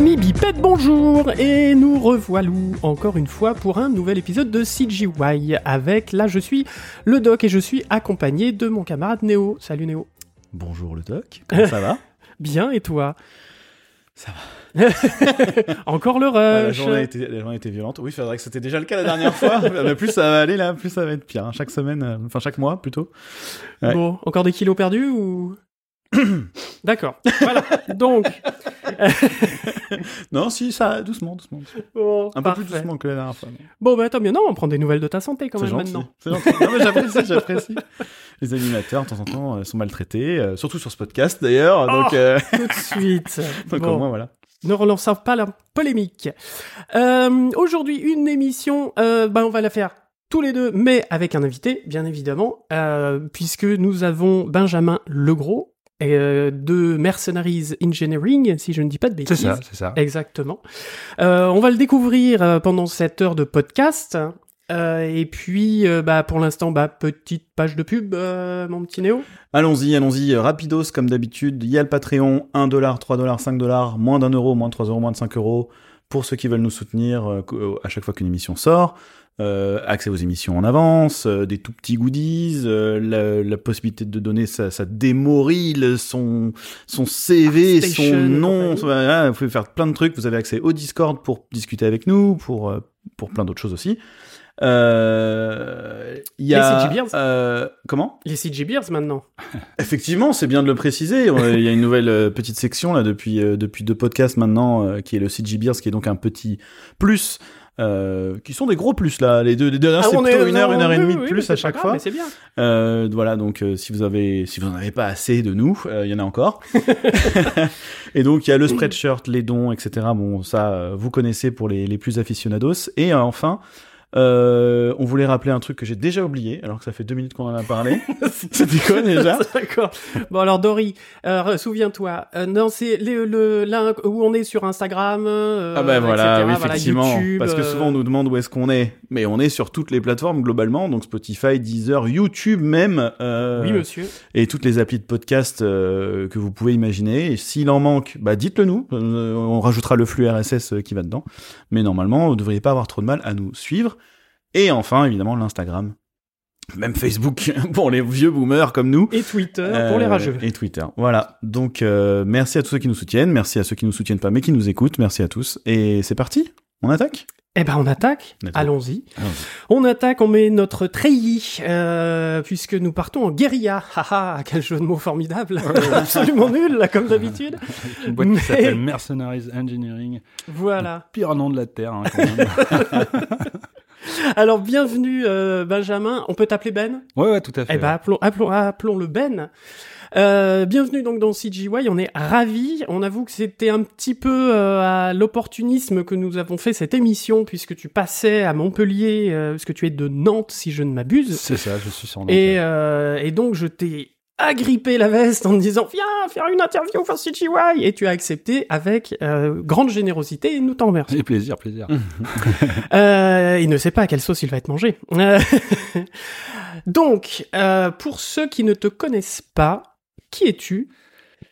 Amis bipèdes, bonjour Et nous revoilou encore une fois pour un nouvel épisode de CGY avec, là je suis le doc et je suis accompagné de mon camarade Néo. Salut Néo. Bonjour le doc, comment ça va Bien et toi Ça va. Encore le Ouais, la, rush journée était, la journée était violente. Oui, il faudrait que c'était déjà le cas la dernière fois. Mais plus ça va aller là, plus ça va être pire. hein. Chaque semaine, euh, enfin chaque mois plutôt. Ouais. Bon, encore des kilos perdus ou... D'accord, voilà. Donc, Non, si, ça, doucement, doucement. doucement. bon, Un peu parfait. plus doucement que la dernière fois. mais Bon, bah tant mieux. Non, on prend des nouvelles de ta santé quand même gentil. maintenant. C'est gentil. Non, mais j'apprécie, j'apprécie. Les animateurs, de temps en temps, euh, sont maltraités, euh, surtout sur ce podcast d'ailleurs. Donc, Oh. euh, Tout de suite. donc Bon. au moins, voilà. Ne relançons pas la polémique. Euh, Aujourd'hui, une émission, euh, ben, on va la faire tous les deux, mais avec un invité, bien évidemment, euh, puisque nous avons Benjamin Legros euh, de Mercenaries Engineering, si je ne dis pas de C'est bêtises. ça, c'est ça. Exactement. Euh, on va le découvrir euh, pendant cette heure de podcast. Euh, et puis, euh, bah, pour l'instant, bah, petite page de pub, euh, mon petit Néo. Allons-y, allons-y, rapidos comme d'habitude. Il y a le Patreon, 1 dollar, 3 dollars, 5 dollars, moins d'un euro, moins de 3 euros, moins de 5 euros. Pour ceux qui veulent nous soutenir à chaque fois qu'une émission sort. Euh, accès aux émissions en avance, euh, des tout petits goodies, euh, la, la possibilité de donner sa, sa démo reel, son, son CV, Artstation son nom, voilà, vous pouvez faire plein de trucs. Vous avez accès au Discord pour discuter avec nous, pour, pour plein d'autres choses aussi. Il y a, Les CG Beers. comment? Les CG Beers maintenant. Effectivement, c'est bien de le préciser. Il y a une nouvelle petite section là depuis depuis deux podcasts maintenant, qui est le CG Beers, qui est donc un petit plus, euh, qui sont des gros plus là. Les deux, les deux, Ah, c'est plutôt est- une heure, une heure et demie de oui, plus à chaque pas fois. grave, mais C'est bien. Euh, voilà, donc euh, si vous avez, si vous n'en avez pas assez de nous, euh, il y en a encore. et donc il y a le spreadshirt, les dons, etc. Bon, ça, euh, vous connaissez pour les, les plus aficionados. Et euh, enfin. Euh, on voulait rappeler un truc que j'ai déjà oublié, alors que ça fait deux minutes qu'on en a parlé. C'était quoi déjà D'accord. Bon alors Dory, euh, souviens-toi, euh, non c'est le, le là où on est sur Instagram. euh, Ah ben voilà, oui, voilà, effectivement. YouTube, parce que euh, souvent on nous demande où est-ce qu'on est. Mais on est sur toutes les plateformes globalement, donc Spotify, Deezer, YouTube même. euh, Oui monsieur. et toutes les applis de podcast euh, que vous pouvez imaginer. Et s'il en manque, bah dites-le nous. Euh, on rajoutera le flux RSS qui va dedans. Mais normalement, vous ne devriez pas avoir trop de mal à nous suivre. Et enfin, évidemment, l'Instagram. Même Facebook pour les vieux boomers comme nous. Et Twitter pour les Euh, rageux. Et Twitter. Voilà. Donc, euh, merci à tous ceux qui nous soutiennent. Merci à ceux qui nous soutiennent pas, mais qui nous écoutent. Merci à tous. Et c'est parti. On attaque? Eh ben on attaque. On attaque. Allons-y. On attaque, on met notre treillis, euh, puisque nous partons en guérilla. Haha, quel jeu de mots formidable. Absolument nul, là, comme d'habitude. Une boîte Mais- qui s'appelle Mercenaries Engineering. Voilà. Pire nom de la Terre, hein, quand même. Alors, bienvenue, euh, Benjamin. On peut t'appeler Ben ouais, ouais, tout à fait. Eh ben, appelons, appelons, appelons-le Ben. Euh, bienvenue donc dans CGY, on est ravis. On avoue que c'était un petit peu euh, à l'opportunisme que nous avons fait cette émission, puisque tu passais à Montpellier, euh, parce que tu es de Nantes, si je ne m'abuse. C'est ça, je suis sur Et, euh, et donc je t'ai agrippé la veste en me disant viens faire une interview pour CGY et tu as accepté avec euh, grande générosité et nous t'en remercions. Et plaisir, plaisir. Euh, il ne sait pas à quelle sauce il va être mangé. Euh, Donc, euh, pour ceux qui ne te connaissent pas, qui es-tu?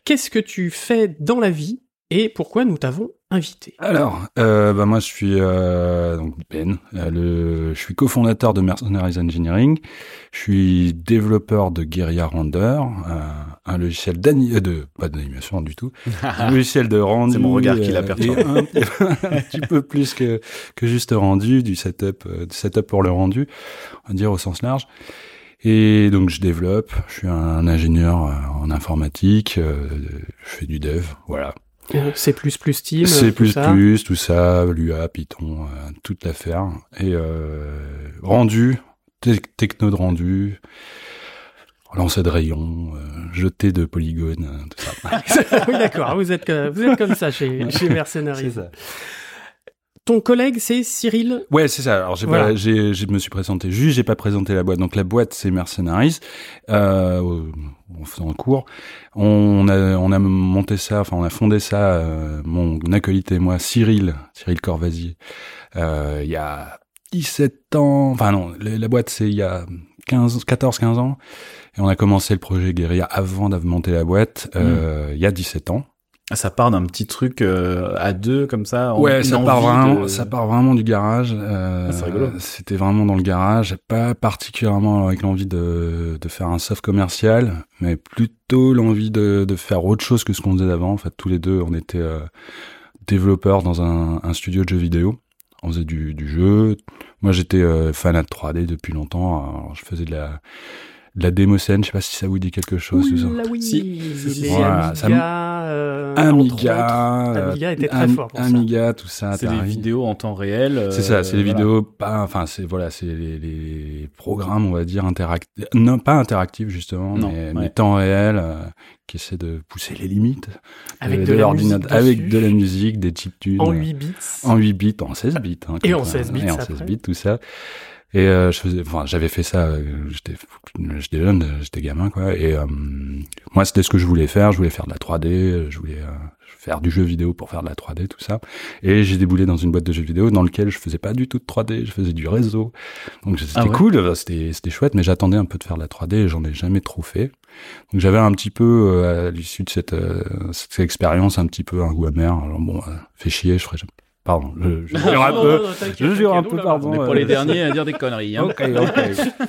Qu'est-ce que tu fais dans la vie? Et pourquoi nous t'avons invité? Alors, euh, bah moi je suis euh, donc Ben, euh, le, je suis cofondateur de Mercenaries Engineering. Je suis développeur de Guerilla Render, euh, un logiciel d'ani- euh, de pas d'animation du tout, un logiciel de rendu. C'est mon regard qui l'a euh, perturbé. Un, un petit peu plus que que juste rendu, du setup, euh, du setup pour le rendu, on va dire au sens large. Et donc je développe, je suis un ingénieur en informatique, euh, je fais du dev, voilà. Euh, C++ Team C++, tout ça. tout ça, l'UA, Python, euh, toute l'affaire. Et euh, rendu, te- techno de rendu, lancer de rayons, euh, jeter de polygones, euh, tout ça. oui, d'accord, vous êtes, vous êtes comme ça chez, chez Mercenaries. Ton collègue, c'est Cyril Ouais, c'est ça. Alors, j'ai Voilà. je me suis présenté juste, j'ai pas présenté la boîte. Donc, la boîte, c'est Mercenaries. Euh, en faisant le cours, on a, on a monté ça, enfin, on a fondé ça, euh, mon acolyte et moi, Cyril, Cyril Corvasier, euh, il y a 17 ans, enfin non, la, la boîte, c'est il y a 15, 14, 15 ans. Et on a commencé le projet Guerilla avant d'avoir monté la boîte, euh, il y a 17 ans. Ça part d'un petit truc euh, à deux comme ça. Ouais, ça part vraiment, de- ça part vraiment du garage. Euh, Ah. C'était vraiment dans le garage, pas particulièrement avec l'envie de, de faire un soft commercial, mais plutôt l'envie de, de faire autre chose que ce qu'on faisait avant. En fait, tous les deux, on était euh, développeurs dans un, un studio de jeux vidéo. On faisait du, du jeu. Moi, j'étais fanat de 3D depuis longtemps. Alors, je faisais de la, la démo scène. Je sais pas si ça vous dit quelque chose. ça. Oula, oui, Si, les. Voilà, ça Amiga, euh, Amiga, euh, Amiga était très Am- fort pour ça. Amiga, tout ça. C'est des Atari. vidéos en temps réel. euh, C'est ça, c'est les voilà. vidéos pas, enfin c'est voilà, c'est les, les programmes, on va dire interactifs, non pas interactifs justement, Non, mais, ouais. mais temps réel, euh, qui essaient de pousser les limites Avec de, l'ordinateur- musique avec de la musique, des chiptunes, en euh, 8 bits. en 8 bits, en 16 bits, hein, Et comme en ça, 16 bits et en après. 16 bits, tout ça. Et euh, je faisais, enfin, j'avais fait ça, euh, j'étais, j'étais jeune, j'étais gamin, quoi. Et euh, moi, c'était ce que je voulais faire. Je voulais faire de la 3D, je voulais euh, faire du jeu vidéo pour faire de la 3D, tout ça. Et j'ai déboulé dans une boîte de jeux vidéo dans lequel je faisais pas du tout de 3D, je faisais du réseau. Donc c'était Ah ouais cool, euh, c'était c'était chouette, mais j'attendais un peu de faire de la 3D et j'en ai jamais trop fait. Donc j'avais un petit peu euh, à l'issue de cette, euh, cette expérience un petit peu un goût amer. Alors bon, euh, fait chier, je ferai jamais. Pardon, je, je jure un Non, peu. Je jure un peu, pardon. On est pour euh, les derniers à dire des conneries. Hein. Ok, ok.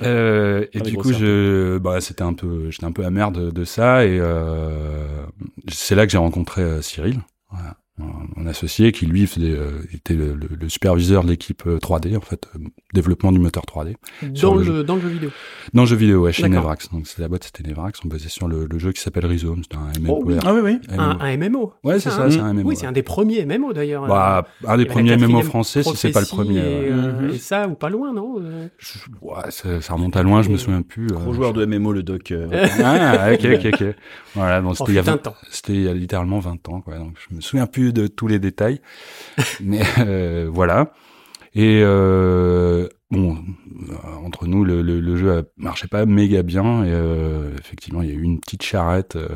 Euh, et Pas des du coup, je, bah, c'était un peu, j'étais un peu amer de, de ça, et euh, c'est là que j'ai rencontré euh, Cyril, voilà, mon- mon associé, qui lui faisait, euh, était le, le- le superviseur de l'équipe euh, 3D, en fait, euh, développement du moteur 3D. sur Dans le le, dans le jeu vidéo. Dans le jeu vidéo, ouais, chez. Nevrax. Donc c'est la boîte, c'était Nevrax. On basait sur le, le jeu qui s'appelle Rhizome, c'était un MMO. Oh oui. Ah oui, oui. Un, un MMO. Ouais, c'est ça, c'est un MMO. Oui, c'est un des premiers MMO d'ailleurs. Bah, un des premiers MMO français, si c'est pas le premier. Et, euh, Mhm. et ça, ou pas loin, non euh, Je- ouais, ça, ça remonte à loin, je me souviens plus. Gros euh, joueur de MMO, le doc. euh, Ah, ok, ok, ok. Voilà, donc En c'était il y a fut un 20 temps. C'était il y a littéralement 20 ans, quoi. Donc je me souviens plus de tous les détails, mais euh, voilà. Et euh, bon, euh, entre nous, le, le, le jeu marchait pas méga bien. Et euh, effectivement, il y a eu une petite charrette, euh,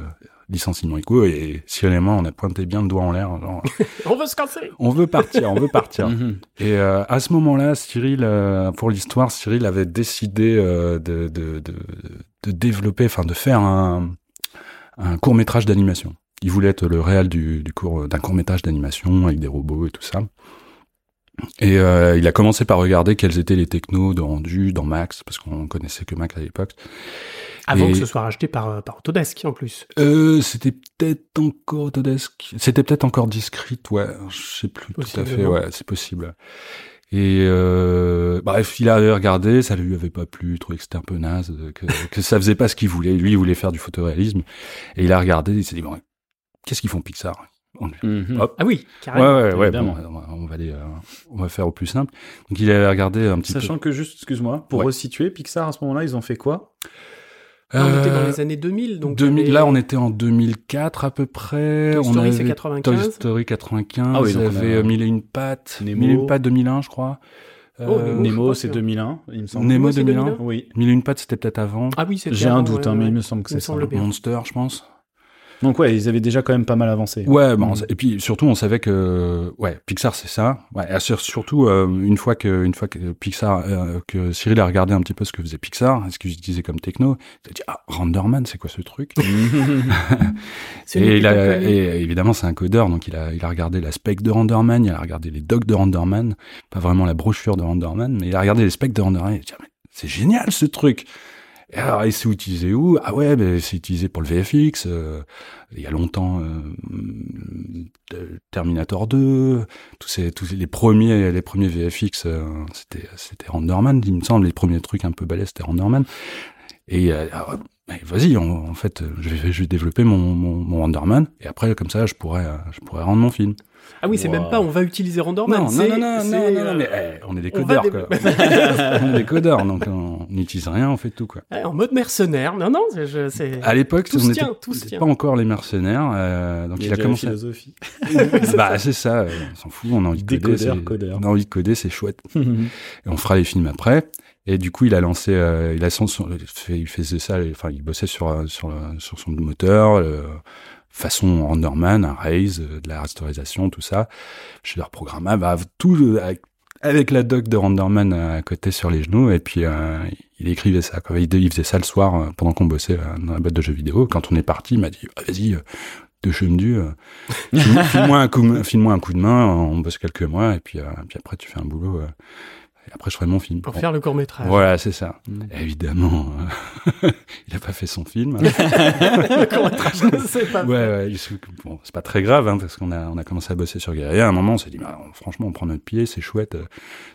licenciement éco, et Cyril et moi, on a pointé bien le doigt en l'air. On veut se casser on veut partir, on veut partir. mhm. Et euh, à ce moment-là, Cyril, euh, pour l'histoire, Cyril avait décidé euh, de, de, de, de développer, enfin de faire un, un court métrage d'animation. Il voulait être le réal du, du court d'un court métrage d'animation avec des robots et tout ça. Et euh, il a commencé par regarder quels étaient les technos de rendu dans Max, parce qu'on connaissait que Max à l'époque. Avant Et- que ce soit racheté par, euh, par Autodesk en plus. Euh, c'était peut-être encore Autodesk. C'était peut-être encore Discrete, ouais. Je sais plus tout à fait, ouais, c'est possible. Et euh, bref, il avait regardé, ça lui avait pas plu, il trouvait que c'était un peu naze, que, que ça faisait pas ce qu'il voulait. Lui, il voulait faire du photoréalisme. Et il a regardé, il s'est dit, bon, qu'est-ce qu'ils font Pixar On- Mhm. Ah oui, Ouais, carrément. ouais, ouais, bon, on va- aller, euh, on va faire au plus simple. Donc il avait regardé un petit Sachant peu. que juste, excuse-moi, pour Ouais. resituer, Pixar à ce moment-là, ils ont fait quoi? Ah, on était dans Euh, les années 2000, donc 2000, les- là, on était en 2004 à peu près. Toy on Story, c'est avait 95. Toy Story 95. Ah oui, donc on avait a- euh, Mille et une pattes. Nemo. Mille et une pattes 2001, je crois. Oh, Euh, Nemo. c'est que- 2001, il me semble. Nemo Nemo, c'est 2001. 2001. Oui. Mille et une pattes, c'était peut-être avant. Ah oui, c'était J'ai un doute, ouais, hein, mais ouais. il me semble que Il c'est ça. semble bien. Monster, je pense. Donc ouais, ils avaient déjà quand même pas mal avancé. Ouais, bon, Mhm. et puis surtout, on savait que, ouais, Pixar, c'est ça. Ouais, surtout euh, une fois que, une fois que Pixar, euh, que Cyril a regardé un petit peu ce que faisait Pixar, ce qu'ils utilisaient comme techno, il a dit ah Renderman, c'est quoi ce truc? Et, il a, et évidemment, c'est un codeur, donc il a, il a regardé la spec de Renderman, il a regardé les docs de Renderman, pas vraiment la brochure de Renderman, mais il a regardé les specs de Renderman, il a dit, Ah, mais c'est génial ce truc! Et alors, il s'est utilisé où? Ah ouais, ben, c'est utilisé pour le VFX, euh, il y a longtemps, euh, Terminator 2, tous ces, tous les premiers, les premiers VFX, euh, c'était, c'était Renderman, il me semble, les premiers trucs un peu balèzes, c'était Renderman. Et, euh, ah, mais vas-y, en, en fait, je vais, je vais développer mon, mon, mon Renderman, et après, comme ça, je pourrais, euh, je pourrais rendre mon film. Ah oui, c'est Wow. même pas on va utiliser Renderman. non, non, non, non, non, non, euh, mais eh, on est des on codeurs, quoi. on est des codeurs, donc on n'utilise rien, on fait tout, quoi. ouais, En mode mercenaire. Non, non, c'est-. À l'époque, Tout on n'était pas encore les mercenaires, euh, donc Il, a commencé. la philosophie. bah c'est ça, euh, on s'en fout, on a envie de coder, Décodeur, c'est- codeur. on a envie de coder, c'est chouette. Et on fera les films après. Et du coup, il a lancé, euh, il a son, son- fait, il faisait ça, enfin, il bossait sur sur sur son moteur, euh, façon Renderman, un raise, euh, de la rasterisation, tout ça. Chez leur programmable, bah, tout le- avec, avec la doc de Renderman à côté sur les genoux, et puis euh, il écrivait ça. Quoi. Il, il faisait ça le soir euh, pendant qu'on bossait euh, dans la boîte de jeux vidéo. Quand on est parti, il m'a dit ah, "Vas-y, euh, de chemdu, euh, file- file-moi un coup, file-moi un coup de main, on bosse quelques mois, et puis, euh, puis après tu fais un boulot, euh, et après je ferai mon film. Pour Bon. faire le court métrage. Voilà, c'est ça. Mm. Évidemment, euh, il a pas fait son film. le court métrage, c'est pas Ouais, ouais, bon, c'est pas très grave, hein, parce qu'on a, on a commencé à bosser sur Guerilla. À un moment, on s'est dit, bah, franchement, on prend notre pied, c'est chouette. euh,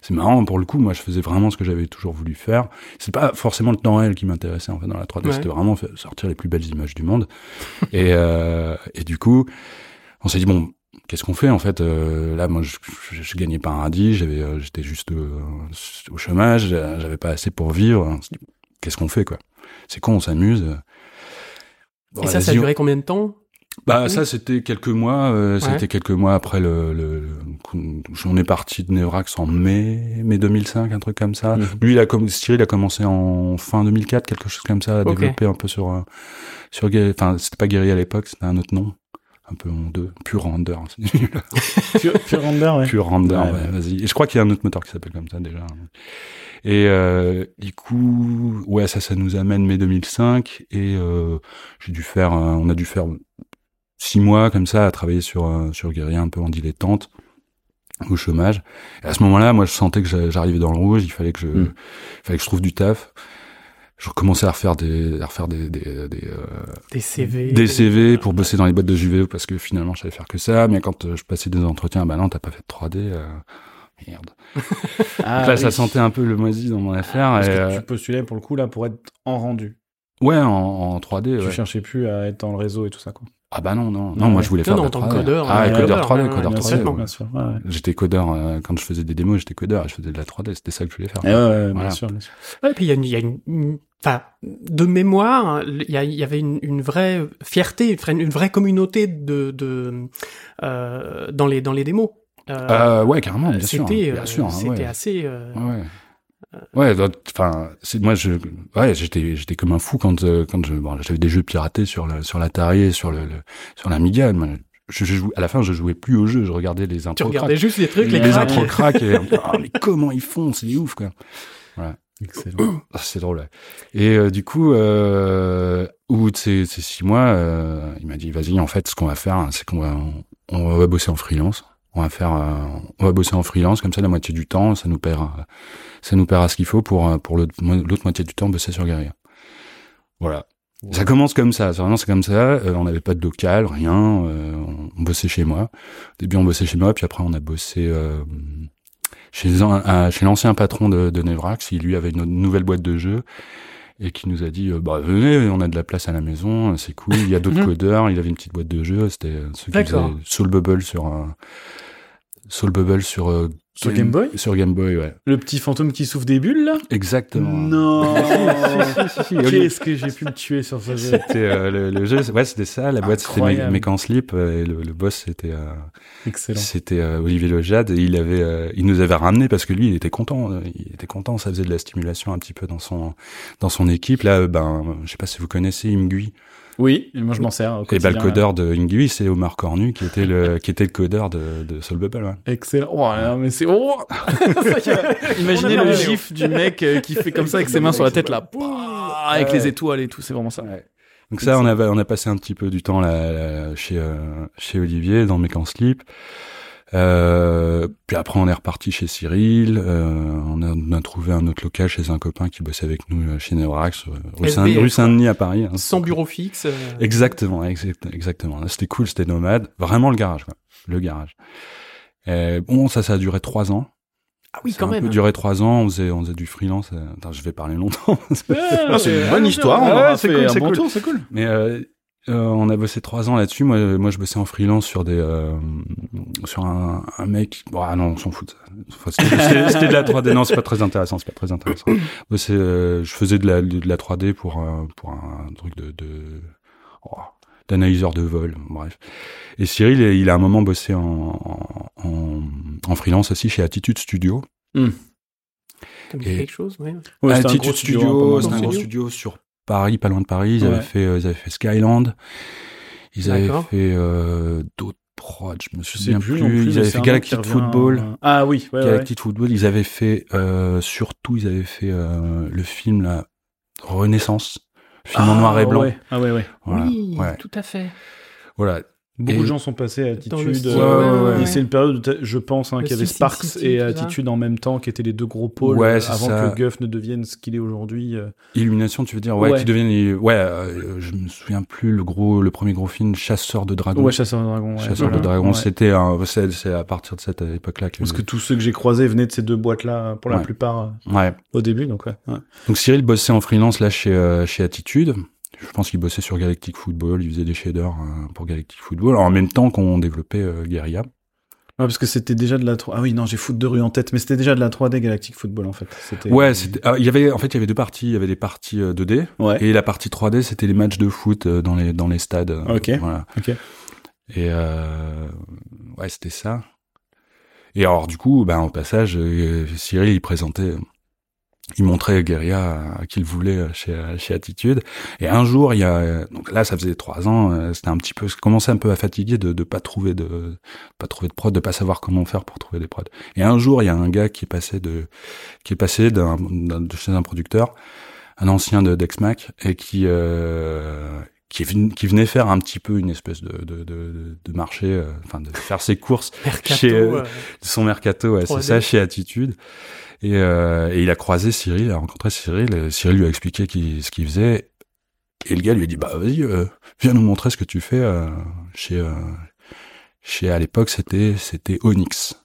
C'est marrant, pour le coup, moi, je faisais vraiment ce que j'avais toujours voulu faire. C'est pas forcément le temps réel qui m'intéressait, en fait, dans la 3D. Ouais. C'était vraiment sortir les plus belles images du monde. et, euh, et du coup, on s'est dit, bon, qu'est-ce qu'on fait, en fait? euh, là, moi, je, je, je gagnais pas un radis, j'avais, euh, j'étais juste euh, au chômage, j'avais pas assez pour vivre. Qu'est-ce qu'on fait, quoi? C'est con, on s'amuse. Bon, Et ça, ça a duré combien de temps? Bah ça c'était quelques mois, euh, Ouais. c'était quelques mois après le, le, le- on est parti de Nevrax en mai mai 2005 un truc comme ça. Mhm. Lui il a comme Cyril a commencé en fin 2004 quelque chose comme ça à développer un peu sur euh, sur enfin c'était pas Guerrier à l'époque, c'était un autre nom un peu honteux, Pure Render. Pure, Pure Render, ouais. Pure Render, Ouais, vas-y. Et je crois qu'il y a un autre moteur qui s'appelle comme ça déjà. Et euh, du coup, ouais, ça, ça nous amène mai 2005 et euh, j'ai dû faire, euh, on a dû faire six mois comme ça à travailler sur euh, sur Guerilla un peu en dilettante au chômage. Et à ce moment-là, moi, je sentais que j'a- j'arrivais dans le rouge. Il fallait que je, Mm. il fallait que je trouve du taf. Je recommençais à refaire des, à refaire des, des, des, euh, Des CV des CV pour bosser dans les boîtes de vidéo parce que finalement je savais faire que ça mais quand euh, je passais des entretiens bah non t'as pas fait de 3D euh, merde Ah, Donc là ça sentait un peu le moisi dans mon affaire Parce et, que euh, tu postulais pour le coup là pour être en rendu. ouais en, en 3D Tu ouais. cherchais plus à être dans le réseau et tout ça quoi. Ah bah non non non Non, moi ouais. je voulais Non, faire non, en tant que 3D. codeur, ah euh, codeur codeur, 3D ouais, codeur bien 3D sûr, ouais. bien sûr. Ouais, ouais. j'étais codeur euh, quand je faisais des démos j'étais codeur et je faisais de la 3D c'était ça que je voulais faire Et ouais, ouais, bien Voilà. sûr, bien sûr. Ouais, puis il y a une, il y a une- une- enfin, de mémoire, il y, y avait une, une vraie fierté, une vraie- une vraie communauté de, de euh, dans les dans les démos. Euh, Euh, ouais carrément bien sûr c'était, bien euh, sûr hein, c'était ouais. assez. euh, Ouais, ouais. Donc, enfin, c'est moi je, ouais, j'étais, j'étais comme un fou quand, euh, quand je, bon, j'avais des jeux piratés sur la, sur l'Atari, et sur le, le- sur l'Amiga. Je, je joue, à la fin, je jouais plus au jeu, je regardais les Tu intros regardais juste les trucs, les, Les intros crack et ah, mais comment ils font, c'est ouf quoi. Excellent. Ah, c'est drôle. ouais. Et euh, du coup, euh, au bout de ces, ces six mois, euh, il m'a dit, vas-y, en fait, ce qu'on va faire, hein, c'est qu'on va, on, on va bosser en freelance. On va faire, euh, on va bosser en freelance, comme ça, la moitié du temps, ça nous paiera, ça nous paiera ce qu'il faut pour, euh, pour l'autre moitié du temps, bosser sur Guerilla. Voilà. Ça commence comme ça, c'est vraiment c'est comme ça. Euh, on n'avait pas de local, rien. euh, on bossait chez moi. Au début, on bossait chez moi, puis après, on a bossé euh, chez un, chez l'ancien patron de, de Nevrax. Il lui avait une nouvelle boîte de jeux et qui nous a dit euh, bah venez, on a de la place à la maison, c'est cool. Il y a d'autres Mhm. codeurs. Il avait une petite boîte de jeux. C'était ceux qui faisaient Soul Bubble sur Soul Bubble sur euh, Sur Game Boy Sur Game Boy, ouais. Le petit fantôme qui souffle des bulles là Exactement. Non Si, si, si. Qu'est-ce que j'ai pu me tuer sur ce jeu C'était euh, le, le jeu, ouais, c'était ça. La boîte, c'était. Mé- Mécan Slip euh, et le, le boss, c'était euh, Excellent. c'était euh, Olivier Lojade. Et il avait, euh, il nous avait ramené parce que lui, il était content. euh, Il était content. Ça faisait de la stimulation un petit peu dans son dans son équipe. Là, euh, ben, je sais pas si vous connaissez Imgui. Oui, et moi je m'en sers. au Et ben, le codeur de Imgui, c'est Omar Cornu qui était le qui était le codeur de, de Soul Bubble. Ouais. Excellent. Oh, mais c'est. Oh Imaginez le gif du mec euh, qui fait comme ça avec ses mains sur la tête là. Pouah, Avec les étoiles et tout, c'est vraiment ça. Donc ça, on a, on a passé un petit peu du temps là, là, chez, euh, chez Olivier, dans Mécan Slip. Euh, puis après, on est reparti chez Cyril. Euh, on, a, on a trouvé un autre local chez un copain qui bossait avec nous euh, chez Neurax, euh, rue, Saint- Saint-Denis à Paris. hein. Sans bureau fixe. euh, Exactement, exact- exactement. C'était cool, c'était nomade. Vraiment le garage, quoi. Le garage. Euh, bon, ça, ça a duré trois ans. Ah oui, Ça quand a même. peu duré trois ans. On faisait, on faisait du freelance. Attends, je vais parler longtemps. C'est une bonne histoire, on c'est fait cool, un c'est bon cool. tour, c'est cool. Mais euh, on a bossé trois ans là-dessus. Moi, moi, je bossais en freelance sur des euh, sur un, un mec. Bon, ah non, on s'en fout. de ça. Enfin, C'était de la 3D. Non, c'est pas très intéressant. C'est pas très intéressant. Bossais, euh, je faisais de la de la 3D pour un pour un truc de de oh, d'analyseur de vol. Bref. Et Cyril, il a un moment bossé en en, en freelance aussi chez Attitude Studio. Et- quelque chose, ouais. Ouais, c'était un Attitude gros Studio, c'était un gros studio sur Paris, pas loin de Paris. Ils Ouais. avaient fait, euh, ils avaient fait Skyland. Ils avaient fait euh, d'autres prods, je me souviens plus ils avaient fait Galactic revient, Football. euh, Ah oui, ouais, ouais. Galactic Football. Ils avaient fait euh, surtout, ils avaient fait euh, le film là, Renaissance, film en Ah, noir et blanc. ouais. Ah ouais, ouais. Voilà. Oui, tout à fait. Voilà. Beaucoup Et- de gens sont passés à Attitude. euh, ouais, ouais, c'est une période où je pense hein, qu'il y avait Sparks et. Attitude en même temps, qui étaient les deux gros pôles Ouais, euh, avant ça. que Guff ne devienne ce qu'il est aujourd'hui. euh. Illumination, tu veux dire, ouais, qui deviennent, ouais, euh, je me souviens plus le gros, le premier gros film, Chasseur de dragons. Ouais, Chasseur de Dragons. Chasseur de dragons, c'était, c'est, à partir de cette époque-là que. Parce que tous ceux que j'ai croisés venaient de ces deux boîtes-là, pour la plupart, ouais. au début. Donc, ouais. ouais. Donc Cyril bossait en freelance là chez euh, chez Attitude. Je pense qu'il bossait sur Galactic Football, il faisait des shaders euh, pour Galactic Football, en même temps qu'on développait euh, Guerilla. Ouais, parce que c'était déjà de la 3 Ah oui, non, j'ai foot de rue en tête, mais c'était déjà de la 3D Galactic Football, en fait. Ouais, c'était, ah, il y avait en fait il y avait deux parties, il y avait des parties euh, 2D Ouais. et la partie 3D c'était les matchs de foot euh, dans les dans les stades. euh, Ok. Voilà. Ok. Et euh, ouais, c'était ça. Et alors du coup, ben au passage, euh, Cyril il présentait, il montrait Guerilla à qui il voulait euh, chez chez Attitude. Et un jour, il y a euh, donc là, ça faisait trois ans, euh, c'était un petit peu, ça commençait un peu à fatiguer de de pas trouver de, de pas trouver de prod, de pas savoir comment faire pour trouver des prods. Et un jour, il y a un gars qui est passé de qui est passé d'un d'un- de chez un producteur, un ancien de Dexmac et qui euh, qui, venait faire un petit peu une espèce de, de, de, de marché, euh, enfin de faire ses courses, Mercato, Chez, euh, euh, son mercato, ouais, c'est 3D. ça, chez Attitude. Et, euh, et il a croisé Cyril, il a rencontré Cyril, et Cyril lui a expliqué qui- ce qu'il faisait. Et le gars lui a dit, bah vas-y, euh, viens nous montrer ce que tu fais euh, chez, euh, chez à l'époque c'était c'était Onyx,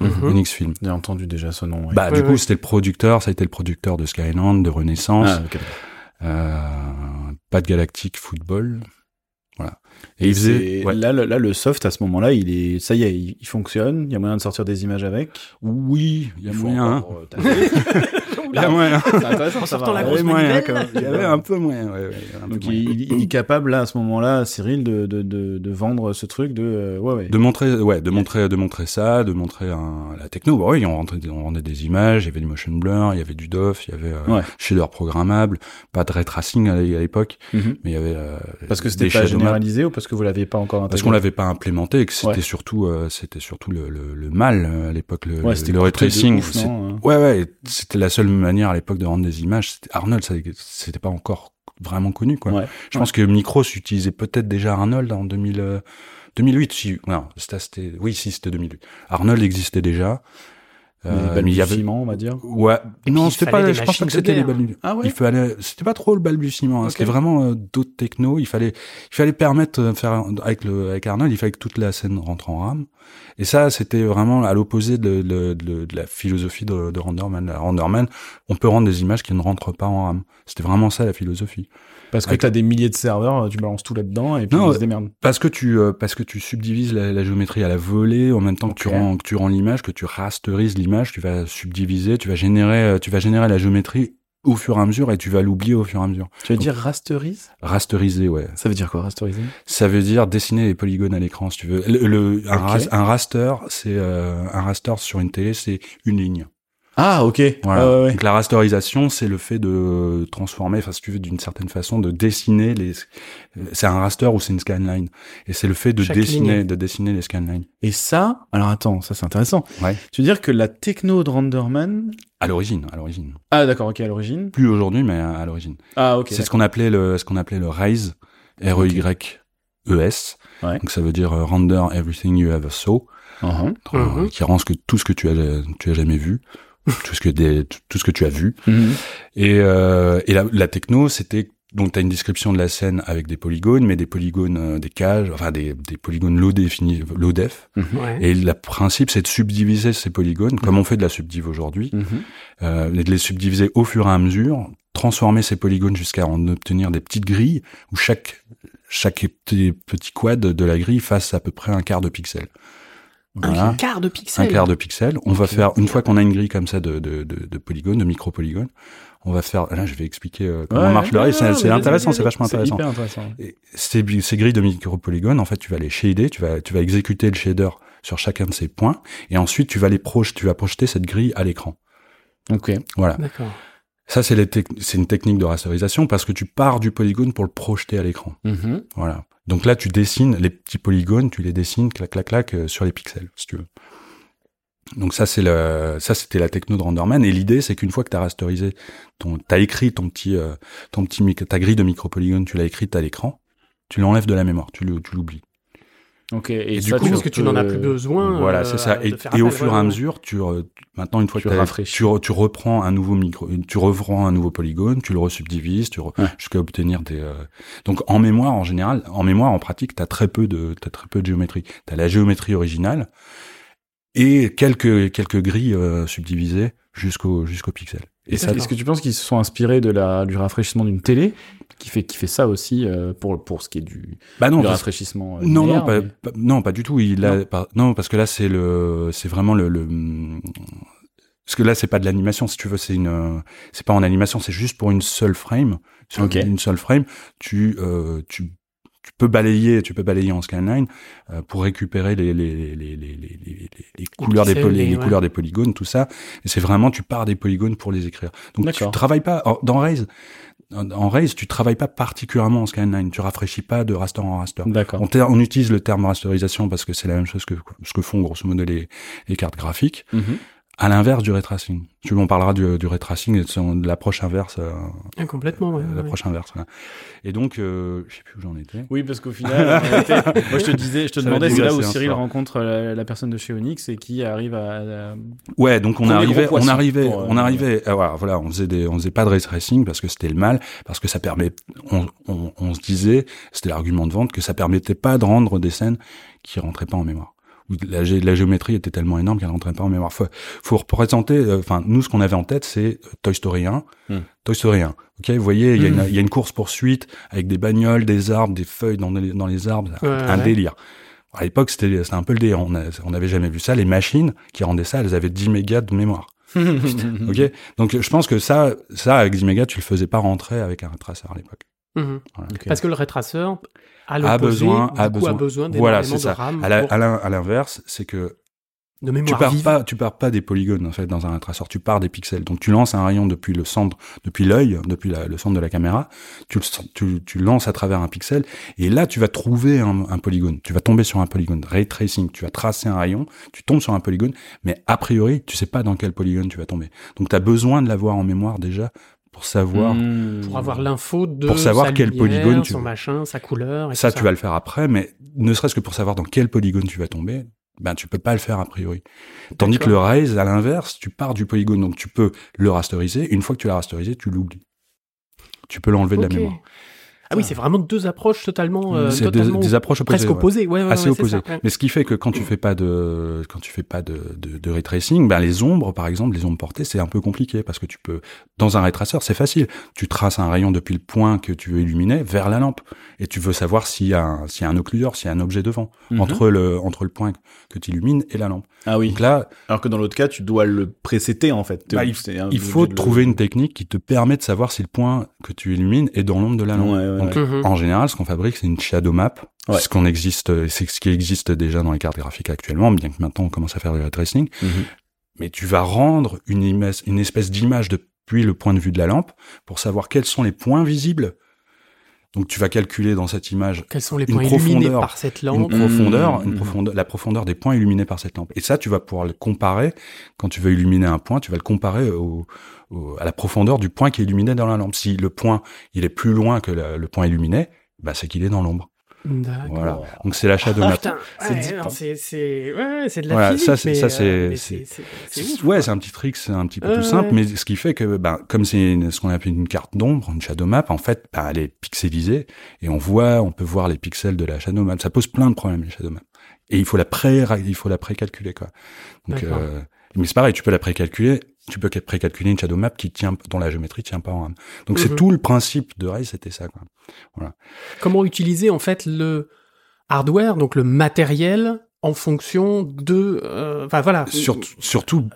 Mhm. Onyx Film. J'ai entendu déjà ce nom. Bah du coup c'était le producteur, ça a été le producteur de Skyland, de Renaissance, Ah, ok. euh, pas de Galactic Football, voilà. Et il faisait, ouais. là, le, là, le soft, à ce moment-là, il est, ça y est, il, il fonctionne. Il y a moyen de sortir des images avec. oui, il y a moyen. hein. euh. Il y a moyen. En sortant la Il y grosse avait moyen, manivelle. quand même. Il y avait un peu moyen, ouais, ouais, Donc moyen. il, il- il est capable là à ce moment-là, Cyril, de, de, de, de vendre ce truc de euh, ouais ouais. De montrer, ouais, de montrer, de montrer ça, de montrer un, la techno. Bah oui, on rendait, des- on rendait des images, il y avait du motion blur, il y avait du DOF, il y avait euh, Ouais. shader programmable, pas de ray tracing à l'é- à l'époque, Mhm. mais il y avait euh, Parce que c'était pas généralisé ou parce que vous l'aviez pas encore intégré Parce qu'on l'avait pas implémenté et que c'était Ouais. surtout, euh, c'était surtout le, le, le mal euh, à l'époque, le, Ouais, c'était le ray tracing. ouf, non, hein. Ouais, ouais, c'était la seule manière à l'époque de rendre des images. Arnold, c'était pas encore vraiment connu, quoi. Ouais. Je pense que Micros utilisait peut-être déjà Arnold en 2000, euh, 2008. Si, non, c'était- oui, si, c'était 2008. Arnold existait déjà. Euh, avait, balbutiements, on va dire. ouais, puis, non, c'était pas, je pense pas que c'était les balbutiements. Ah ouais. Il fallait, c'était pas trop le balbutiement, hein, c'était vraiment euh, d'autres technos. Il fallait, il fallait permettre de faire avec le, avec Arnold, il fallait que toute la scène rentre en RAM. Et ça, c'était vraiment à l'opposé de, de, de, de la philosophie de, de Renderman. La Renderman, on peut rendre des images qui ne rentrent pas en RAM. C'était vraiment ça la philosophie. Parce que Avec- t'as des milliers de serveurs, tu balances tout là-dedans et puis Non, ils se démerdent. Parce que tu euh, parce que tu subdivises la, la géométrie à la volée en même temps que tu rends que tu rends l'image, que tu rasterises l'image, tu vas subdiviser, tu vas générer euh, tu vas générer la géométrie au fur et à mesure et tu vas l'oublier au fur et à mesure. Tu veux dire rasterise Rasteriser, ouais. Ça veut dire quoi rasteriser? Ça veut dire dessiner les polygones à l'écran, si tu veux. Le, le- un, ras- un raster, c'est euh, un raster sur une télé, c'est une ligne. Ah ok. Voilà. Ah, ouais, ouais. Donc la rasterisation, c'est le fait de transformer, enfin si tu veux, d'une certaine façon, de dessiner les. C'est un raster ou c'est une scanline, et c'est le fait de Chaque dessiner, ligne. de dessiner les scanlines. Et ça, alors attends, ça c'est intéressant. Ouais. Tu veux dire que la techno de Renderman À l'origine, à l'origine. Ah d'accord, ok, à l'origine. Plus aujourd'hui, mais à, à l'origine. Ah ok. c'est ce qu'on appelait le, ce qu'on appelait le RAISE, R E Y E S. Ouais. Donc ça veut dire euh, render everything you ever saw, d'accord. Mhm. euh, Mhm. qui rend ce que tout ce que tu as, tu as jamais vu, tout ce que des, tout ce que tu as vu. Mhm. Et, euh, et la, la techno, c'était donc tu as une description de la scène avec des polygones, mais des polygones, euh, des cages, enfin des, des polygones low définis, low def. Ouais. Et le principe, c'est de subdiviser ces polygones, comme on fait de la subdiv aujourd'hui, Mhm. euh, et de les subdiviser au fur et à mesure, transformer ces polygones jusqu'à en obtenir des petites grilles où chaque chaque petit, petit quad de la grille fasse à peu près un quart de pixel. Voilà. Un quart de pixel. Un quart de pixel. On va faire une fois qu'on a une grille comme ça de de, de, de polygones, de micro-polygones, on va faire. Là, je vais expliquer euh, comment Ouais, marche le ouais. C'est ouais, c'est mais intéressant, c'est vachement C'est intéressant. intéressant. Et ces, ces grilles de micro-polygones, en fait, tu vas les shader, tu vas, tu vas exécuter le shader sur chacun de ces points, et ensuite tu vas les projeter, tu vas projeter cette grille à l'écran. Ok. Voilà. D'accord. Ça, c'est les tec- c'est une technique de rasterisation parce que tu pars du polygone pour le projeter à l'écran. Mhm. Voilà. Donc là, tu dessines les petits polygones, tu les dessines, clac, clac, clac, euh, sur les pixels, si tu veux. Donc ça, c'est le, ça, c'était la techno de Renderman. Et l'idée, c'est qu'une fois que tu as rasterisé, ton, t'as écrit ton petit, euh, ton petit, ta grille de micropolygones, tu l'as écrite à l'écran, tu l'enlèves de la mémoire, tu l'oublies. Ok. Et Et, du coup, parce que tu n'en as plus besoin. Voilà, euh, c'est ça. Et, faire et au fur et ouais, à mesure, tu re- maintenant une fois Tu que rafraîchis. tu, re- tu reprends un nouveau micro, tu reprends un nouveau polygone, tu le resubdivises, tu re- Ouais. jusqu'à obtenir des. euh, Donc en mémoire en général, en mémoire en pratique, t'as très peu de, t'as très peu de géométrie. T'as la géométrie originale et quelques quelques grilles euh, subdivisées jusqu'au jusqu'au pixel. Est-ce que tu penses qu'ils se sont inspirés de la, du rafraîchissement d'une télé qui fait, qui fait ça aussi euh, pour, pour ce qui est du, Bah non, du parce- rafraîchissement euh, non, non, pas, mais- pas- non, pas du tout. Il a, Non. pas- non, parce que là c'est le, c'est vraiment le, le, parce que là c'est pas de l'animation, si tu veux, c'est une, c'est pas en animation, c'est juste pour une seule frame. Sur une seule frame, tu, euh, tu, tu peux balayer, tu peux balayer en scanline euh, pour récupérer les, les, les, les, les, les, couleurs des, poly- les- ouais. couleurs des polygones, tout ça. Et c'est vraiment, tu pars des polygones pour les écrire. Donc tu travailles pas en- dans Raise. En Raise, tu travailles pas particulièrement en scanline. Tu rafraîchis pas de raster en raster. D'accord. On utilise le terme rasterisation parce que c'est la même chose que ce que font grosso modo les, les cartes graphiques. Mhm. À l'inverse du ray tracing. Tu on parlera du, du ray tracing et de, son- de l'approche inverse, euh, Ah, complètement, ouais, ouais. l'approche inverse. là. Et donc, euh, je sais plus où j'en étais. Oui, parce qu'au final, moi je te disais, je te Ça demandais, c'est là où Cyril soir. rencontre la, la personne de chez Onyx et qui arrive à. à- Ouais, donc on arrivait, gros on arrivait, pour, euh, on arrivait. voilà, voilà, on faisait des, on faisait pas de ray tracing parce que c'était le mal, parce que ça permet, on, on, on se disait, c'était l'argument de vente que ça permettait pas de rendre des scènes qui rentraient pas en mémoire. La, gé- la géométrie était tellement énorme qu'elle rentrait pas en mémoire. Faut, faut représenter, euh, enfin, nous, ce qu'on avait en tête, c'est Toy Story 1. Hmm. Toy Story 1. Ok, vous voyez, il y, a Hmm. une- il y a une course poursuite avec des bagnoles, des arbres, des feuilles dans les, dans les arbres, Ouais, un ouais. délire. À l'époque, c'était un peu le délire. On n'avait jamais vu ça. Les machines qui rendaient ça, elles avaient 10 mégas de mémoire. Ok, donc je pense que ça, ça avec 10 mégas, tu le faisais pas rentrer avec un traceur à l'époque. Mhm. Voilà. Parce que le rétraceur a, A besoin, a besoin. a besoin Voilà, c'est ça. À à à l'inverse, c'est que de tu pars vive. pas, tu pars pas des polygones en fait dans un traceur. Tu pars des pixels. Donc tu lances un rayon depuis le centre, depuis l'œil, depuis la- le centre de la caméra. Tu, tu, tu lances à travers un pixel et là tu vas trouver un, un polygone. Tu vas tomber sur un polygone. Ray tracing. Tu vas tracer un rayon. Tu tombes sur un polygone, mais a priori tu sais pas dans quel polygone tu vas tomber. Donc tu as besoin de l'avoir en mémoire déjà pour savoir. Hmm. Pour avoir l'info de Pour savoir sa quel lumière, polygone tu son veux. machin, sa couleur. Et Ça, tout tu vas le faire après, mais ne serait-ce que pour savoir dans quel polygone tu vas tomber, ben tu peux pas le faire a priori. Tandis que le raise, à l'inverse, tu pars du polygone, donc tu peux le rasteriser. Une fois que tu l'as rasterisé, tu l'oublies. Tu peux l'enlever de la mémoire. Ah oui, c'est vraiment deux approches totalement, euh, c'est des, approches opposées. presque opposées. Ouais, ouais, assez ouais, opposées. ça. Mais ce qui fait que quand tu fais pas de, quand tu fais pas de, de, de ray tracing, ben les ombres, par exemple, les ombres portées, c'est un peu compliqué parce que tu peux, dans un ray tracer, c'est facile. Tu traces un rayon depuis le point que tu veux illuminer vers la lampe et tu veux savoir s'il y a un, s'il y a un occluseur, s'il y a un objet devant Mhm. entre le, entre le point que tu illumines et la lampe. Ah oui. Donc là, Alors que dans l'autre cas, tu dois le précéter en fait. Bah, il- C'est un- il faut le- trouver une technique qui te permet de savoir si le point que tu illumines est dans l'ombre de la lampe. Ouais, ouais, Donc, ouais. Mhm. en général, ce qu'on fabrique, c'est une shadow map. Ce qu'on existe, c'est ce qui existe déjà dans les cartes graphiques actuellement, bien que maintenant on commence à faire du ray tracing. Mhm. Mais tu vas rendre une, image- une espèce d'image depuis le point de vue de la lampe pour savoir quels sont les points visibles. Donc tu vas calculer dans cette image Quels sont les une points illuminés profondeur, par cette une profondeur, Mmh, une mmh. profondeur, la profondeur des points illuminés par cette lampe. Et ça, tu vas pouvoir le comparer quand tu veux illuminer un point, tu vas le comparer au, au- à la profondeur du point qui est illuminé dans la lampe. Si le point il est plus loin que le point illuminé, bah c'est qu'il est dans l'ombre. D'accord. Voilà. Donc c'est la shadow Ah, map. putain, C'est c'est ouais, c'est de la Voilà, physique, ça, c'est- ça, euh, c'est- ouf. Ouais, c'est un petit trick, c'est un petit peu plus simple, mais ce qui fait que, ben, comme c'est ce qu'on appelle une carte d'ombre, une shadow map, en fait, ben, elle est pixelisée et on voit, on peut voir les pixels de la shadow map. Ça pose plein de problèmes les shadow maps. Et il faut la pré, il faut la précalculer quoi. Donc, euh, mais c'est pareil, tu peux la précalculer, tu peux précalculer une shadow map qui tient, dont la géométrie tient pas en RAM. Donc c'est Mhm. tout le principe de Ray, c'était ça quoi. Comment utiliser en fait le hardware, donc le matériel, en fonction de, euh, enfin voilà, Surtout, surtout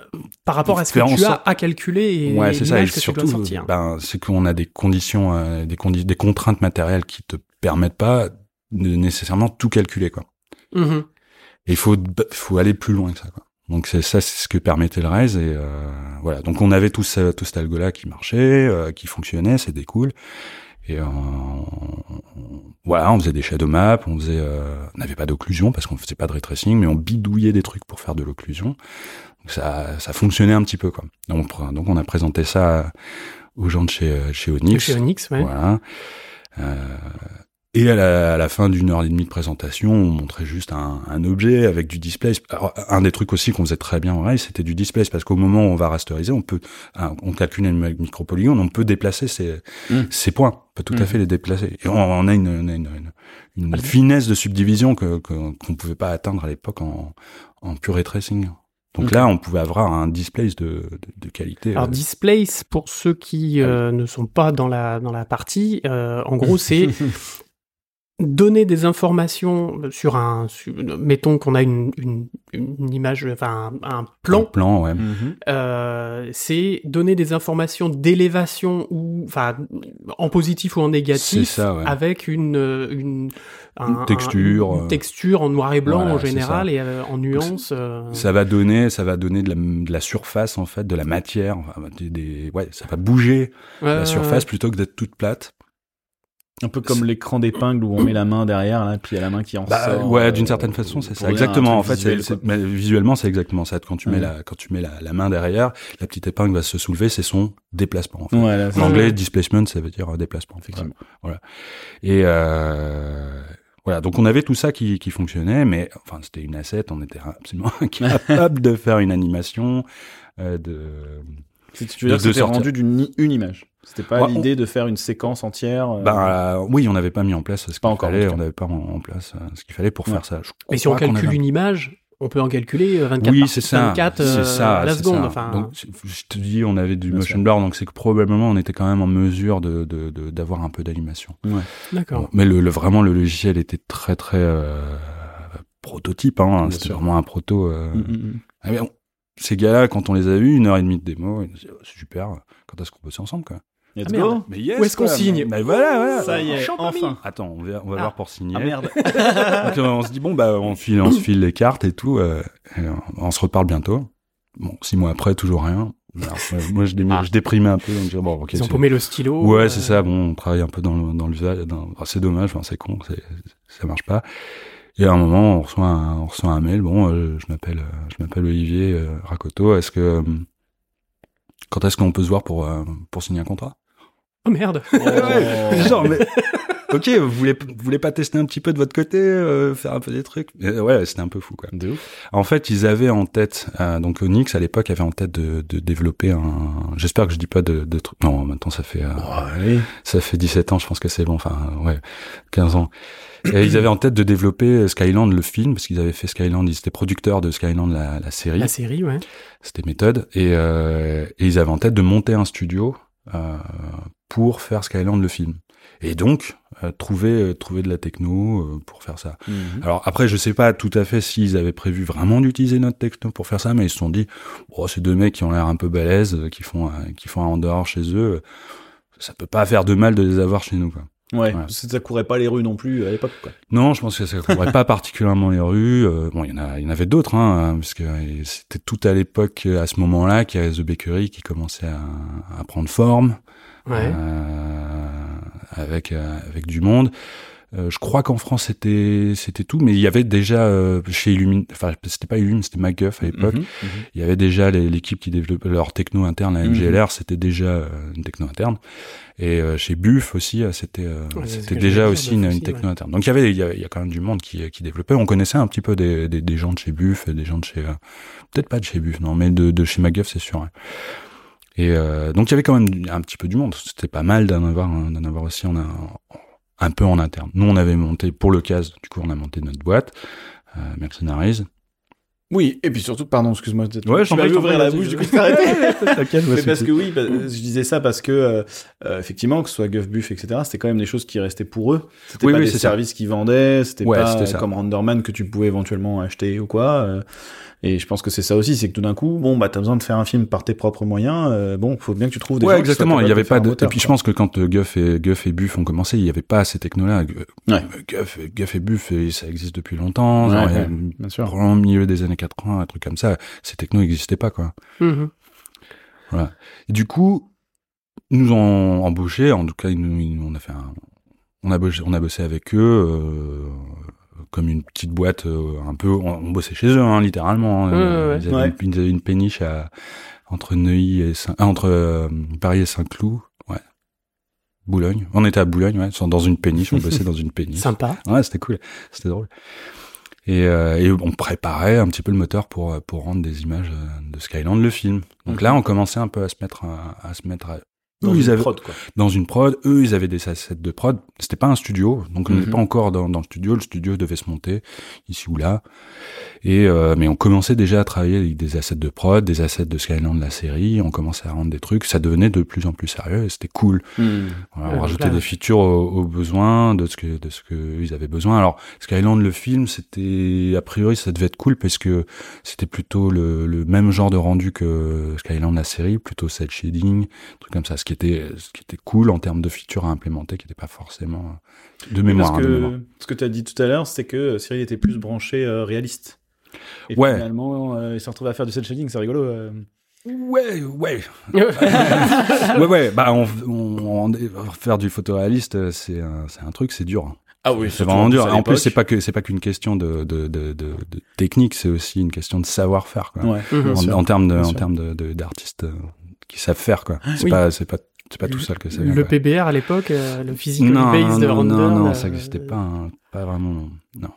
par rapport à ce que tu as à calculer et Ouais, c'est ça. Et que tu dois surtout, sortir. ben, c'est qu'on a des conditions, euh, des, condi des contraintes matérielles qui te permettent pas de nécessairement tout calculer, quoi. Mhm. Et il faut, faut aller plus loin que ça, quoi. Donc c'est ça, c'est ce que permettait le Raise et euh, voilà. Donc on avait tout, ce, tout cet algo là qui marchait, euh, qui fonctionnait, c'était cool. Et euh, on- voilà, on faisait des shadow maps, on faisait, euh, on n'avait pas d'occlusion parce qu'on faisait pas de ray tracing, mais on bidouillait des trucs pour faire de l'occlusion. Donc ça, ça fonctionnait un petit peu quoi. Donc, on- donc on a présenté ça aux gens de chez, euh, chez Onyx. Chez Onyx, ouais. Voilà. Euh, Et à la, à la fin d'une heure et demie de présentation, on montrait juste un, un objet avec du display. Alors, un des trucs aussi qu'on faisait très bien en rail, c'était du display, parce qu'au moment où on va rasteriser, on peut, on calcule une micropolygone, on peut déplacer ces, Mm. ces points, on peut tout à Mm. fait les déplacer. Et on, on a une, une, une, une finesse de subdivision que qu'on pouvait pas atteindre à l'époque en, en pure tracing. Donc là, on pouvait avoir un display de, de, de qualité. Alors euh, displace pour ceux qui euh, ne sont pas dans la dans la partie, euh, en gros c'est donner des informations sur un, sur- mettons qu'on a une, une, une image, enfin un, un un plan, plan, ouais. Mhm. euh, c'est donner des informations d'élévation ou, enfin, en positif ou en C'est négatif, ça, ouais. avec une une, Une un- texture, un- une euh, texture en noir et blanc voilà, en général et euh, en nuances. euh, Ça va donner, ça va donner de la, de la surface en fait, de la matière, enfin, des, des- ouais, ça va bouger la surface plutôt que d'être toute plate. Un peu comme l'écran d'épingle où on met la main derrière, là, puis il y a la main qui en Bah, sort. ouais, euh, d'une certaine façon, c'est ça. Exactement. En fait, mais visuellement, c'est exactement ça. Quand tu mets Ouais. la, quand tu mets la, la main derrière, la petite épingle va se soulever, c'est son déplacement. En fait. Ouais, displacement, ça veut dire euh, déplacement. Effectivement. Voilà. Et euh, voilà. Donc on avait tout ça qui, qui fonctionnait, mais enfin c'était une asset. On était absolument incapable de faire une animation. euh, de C'est- Tu veux dire de que c'était rendu d'une une image? C'était pas Ouais, on- l'idée de faire une séquence entière. euh, Ben euh, oui, on n'avait pas mis en place ce qu'il Pas encore, en fallait. On n'avait pas en, en place euh, ce qu'il fallait pour Ouais. faire ça. Je Mais si on calcule avait- une image, on peut en calculer euh, 24 oui, par c'est ça. 24 euh, c'est ça, la c'est seconde. ça. Enfin, Donc, je- te dis, on avait du Bien motion blur, donc c'est que probablement on était quand même en mesure de d'avoir un peu d'animation. d'accord. Bon, mais le, le- vraiment le logiciel était très très euh, prototype. Hein, C'était vraiment un proto. euh. Mm, mm, mm. Ah, mais on- ces gars-là, quand on les a vus, une heure et demie de démo, ils nous disaient, Oh, c'est super. Quand est-ce qu'on bosse ensemble quoi Let's Ah, go. Mais yes, Où est-ce qu'on signe Mais voilà, voilà. Ça y est, enfin. Attends, on va, on va Ah. voir pour signer. Ah merde. Donc, euh, on se dit bon bah on file, on se file les cartes et tout. euh, et on, on se reparle bientôt. Bon, six mois après, toujours rien. Alors, moi, moi, je, dé- Ah. je déprimais un peu. Donc, bon, ok, Ils ont paumé le stylo. Ouais, euh, c'est ça. Bon, on travaille un peu dans le dans va- dans- ah, c'est dommage. Enfin, c'est con. Ça marche pas. Et à un moment, on reçoit un, on reçoit un mail. Bon, euh, je m'appelle, euh, je m'appelle Olivier euh, Rakoto. Est-ce que euh, quand est-ce qu'on peut se voir pour euh, pour signer un contrat? Oh merde. Oh. Genre, mais ok, vous voulez vous voulez pas tester un petit peu de votre côté, euh, faire un peu des trucs? Et, Ouais, c'était un peu fou quoi. De ouf. En fait, ils avaient en tête, euh, donc Onyx à l'époque avait en tête de, de développer un. J'espère que je dis pas de, de trucs. Non, maintenant ça fait euh, Oh, allez. ça fait 17 ans, je pense que c'est bon. Enfin, ouais, 15 ans. Et ils avaient en tête de développer Skyland le film parce qu'ils avaient fait Skyland, ils étaient producteurs de Skyland la, la série. La série, ouais. C'était méthode et, euh, et ils avaient en tête de monter un studio euh, pour faire Skyland le film. Et donc euh, trouver euh, trouver de la techno euh, pour faire ça. Mhm. Alors après, je sais pas tout à fait s'ils avaient prévu vraiment d'utiliser notre techno pour faire ça, mais ils se sont dit, oh, ces deux mecs qui ont l'air un peu balèzes, euh, qui font euh, qui font un en dehors chez eux, ça peut pas faire de mal de les avoir chez nous, quoi. Ouais, parce que ça courait pas les rues non plus à l'époque, quoi. Non, je pense que ça couvrait pas particulièrement les rues. Euh, bon, il y en a, il y en avait d'autres, hein, parce que euh, c'était tout à l'époque, euh, à ce moment-là, qu'il y avait The Bakery qui commençait à, à prendre forme. Ouais. euh, avec euh, avec du monde. Euh, je crois qu'en France c'était c'était tout, mais il y avait déjà euh, chez Illumine, enfin c'était pas Illumine, c'était MacGuff à l'époque. Mhm, mhm. Il y avait déjà l'équipe qui développait leur techno interne, la Mhm. MGLR, c'était déjà euh, une techno interne. Et euh, chez Buff aussi, c'était euh, Ouais, c'était déjà aussi une, aussi, une techno interne. Donc il y avait il y a, il y a quand même du monde qui qui développait. On connaissait un petit peu des des, des gens de chez Buff, des gens de chez euh, peut-être pas de chez Buff, non, mais de de chez MacGuff c'est sûr. Et euh, donc il y avait quand même un petit peu du monde. C'était pas mal d'en avoir d'en avoir aussi en un, un peu en interne. Nous on avait monté pour le cas, du coup on a monté notre boîte euh, Mercenaries. Oui, et puis surtout, pardon, excuse-moi. peut-être- Ouais, je j'en ouvrir prie, la bouche, du coup. T'inquiète, Mais parce que oui, bah, je disais ça parce que euh, euh, effectivement, que ce soit Guff Buff, etc., c'était quand même des choses qui restaient pour eux. C'était Oui, pas oui, des services qu'ils vendaient, c'était Ouais, pas ça. comme Renderman que tu pouvais éventuellement acheter ou quoi. euh, et je pense que c'est ça aussi, c'est que tout d'un coup, bon, bah t'as besoin de faire un film par tes propres moyens. euh, bon, faut bien que tu trouves des Ouais, gens exactement. Il y avait pas de. moteur, et puis je pense que quand euh, Guff et Guff et Buff ont commencé, il y avait pas ces technos-là. Ouais. Guff, Guff et Buff, et ça existe depuis longtemps. Ouais, genre, ouais, euh, bien sûr. Au milieu des années 80, un truc comme ça. Ces technos n'existaient pas, quoi. Mhm. Et du coup, ils nous ont embauchés. En tout cas, ils nous, ils nous- on a fait un, on a bossé, on a bossé avec eux. euh, comme une petite boîte euh, un peu on, on bossait chez eux hein, littéralement hein. Ouais, ils avaient Ouais. Une, ils avaient une péniche à, entre Neuilly et Saint, ah, entre euh, Paris et Saint-Cloud ouais Boulogne. On était à Boulogne, ouais, dans une péniche, on bossait dans une péniche. Sympa. Ouais, c'était cool, c'était drôle. Et, euh, et on préparait un petit peu le moteur pour pour rendre des images euh, de Skyland le film. Donc là, on commençait un peu à se mettre à, à se mettre à, Dans eux, une ils avaient, prod, quoi. dans une prod, eux, ils avaient des assets de prod. C'était pas un studio, donc on n'était Mhm. pas encore dans, dans le studio. Le studio devait se monter ici ou là. Et euh, mais on commençait déjà à travailler avec des assets de prod, des assets de Skyland la série. On commençait à rendre des trucs. Ça devenait de plus en plus sérieux et c'était cool. Hmm. Voilà, Ouais, on rajoutait là- des features aux, aux besoins de ce que de ce que ils avaient besoin. Alors Skyland le film, c'était a priori ça devait être cool parce que c'était plutôt le, le même genre de rendu que Skyland la série, plutôt cel shading, truc comme ça. Ce qui était ce qui était cool en termes de features à implémenter, qui n'était pas forcément de mémoire. Parce hein, de mémoire. que ce que tu as dit tout à l'heure, c'est que Cyril était plus branché euh, réaliste. Et Ouais. finalement, euh, il s'est retrouvé à faire du cel shading, c'est rigolo. euh. Ouais, ouais, ouais, ouais. Bah, on, on- on- faire du photoréaliste, euh, c'est un, c'est un truc, c'est dur. hein. Ah oui, c'est vraiment dur. En plus, c'est pas que c'est pas qu'une question de, de, de, de, de technique, c'est aussi une question de savoir-faire. Quoi. Ouais, Mhm. en, en termes de, en termes de, de- d'artistes euh, qui savent faire. Quoi. C'est Oui. pas, c'est pas, c'est pas tout seul que ça vient. Le quoi. PBR à l'époque, euh, le Physical non, Based non, Render. non, non, euh, ça n'existait pas, hein, pas vraiment. Non. non.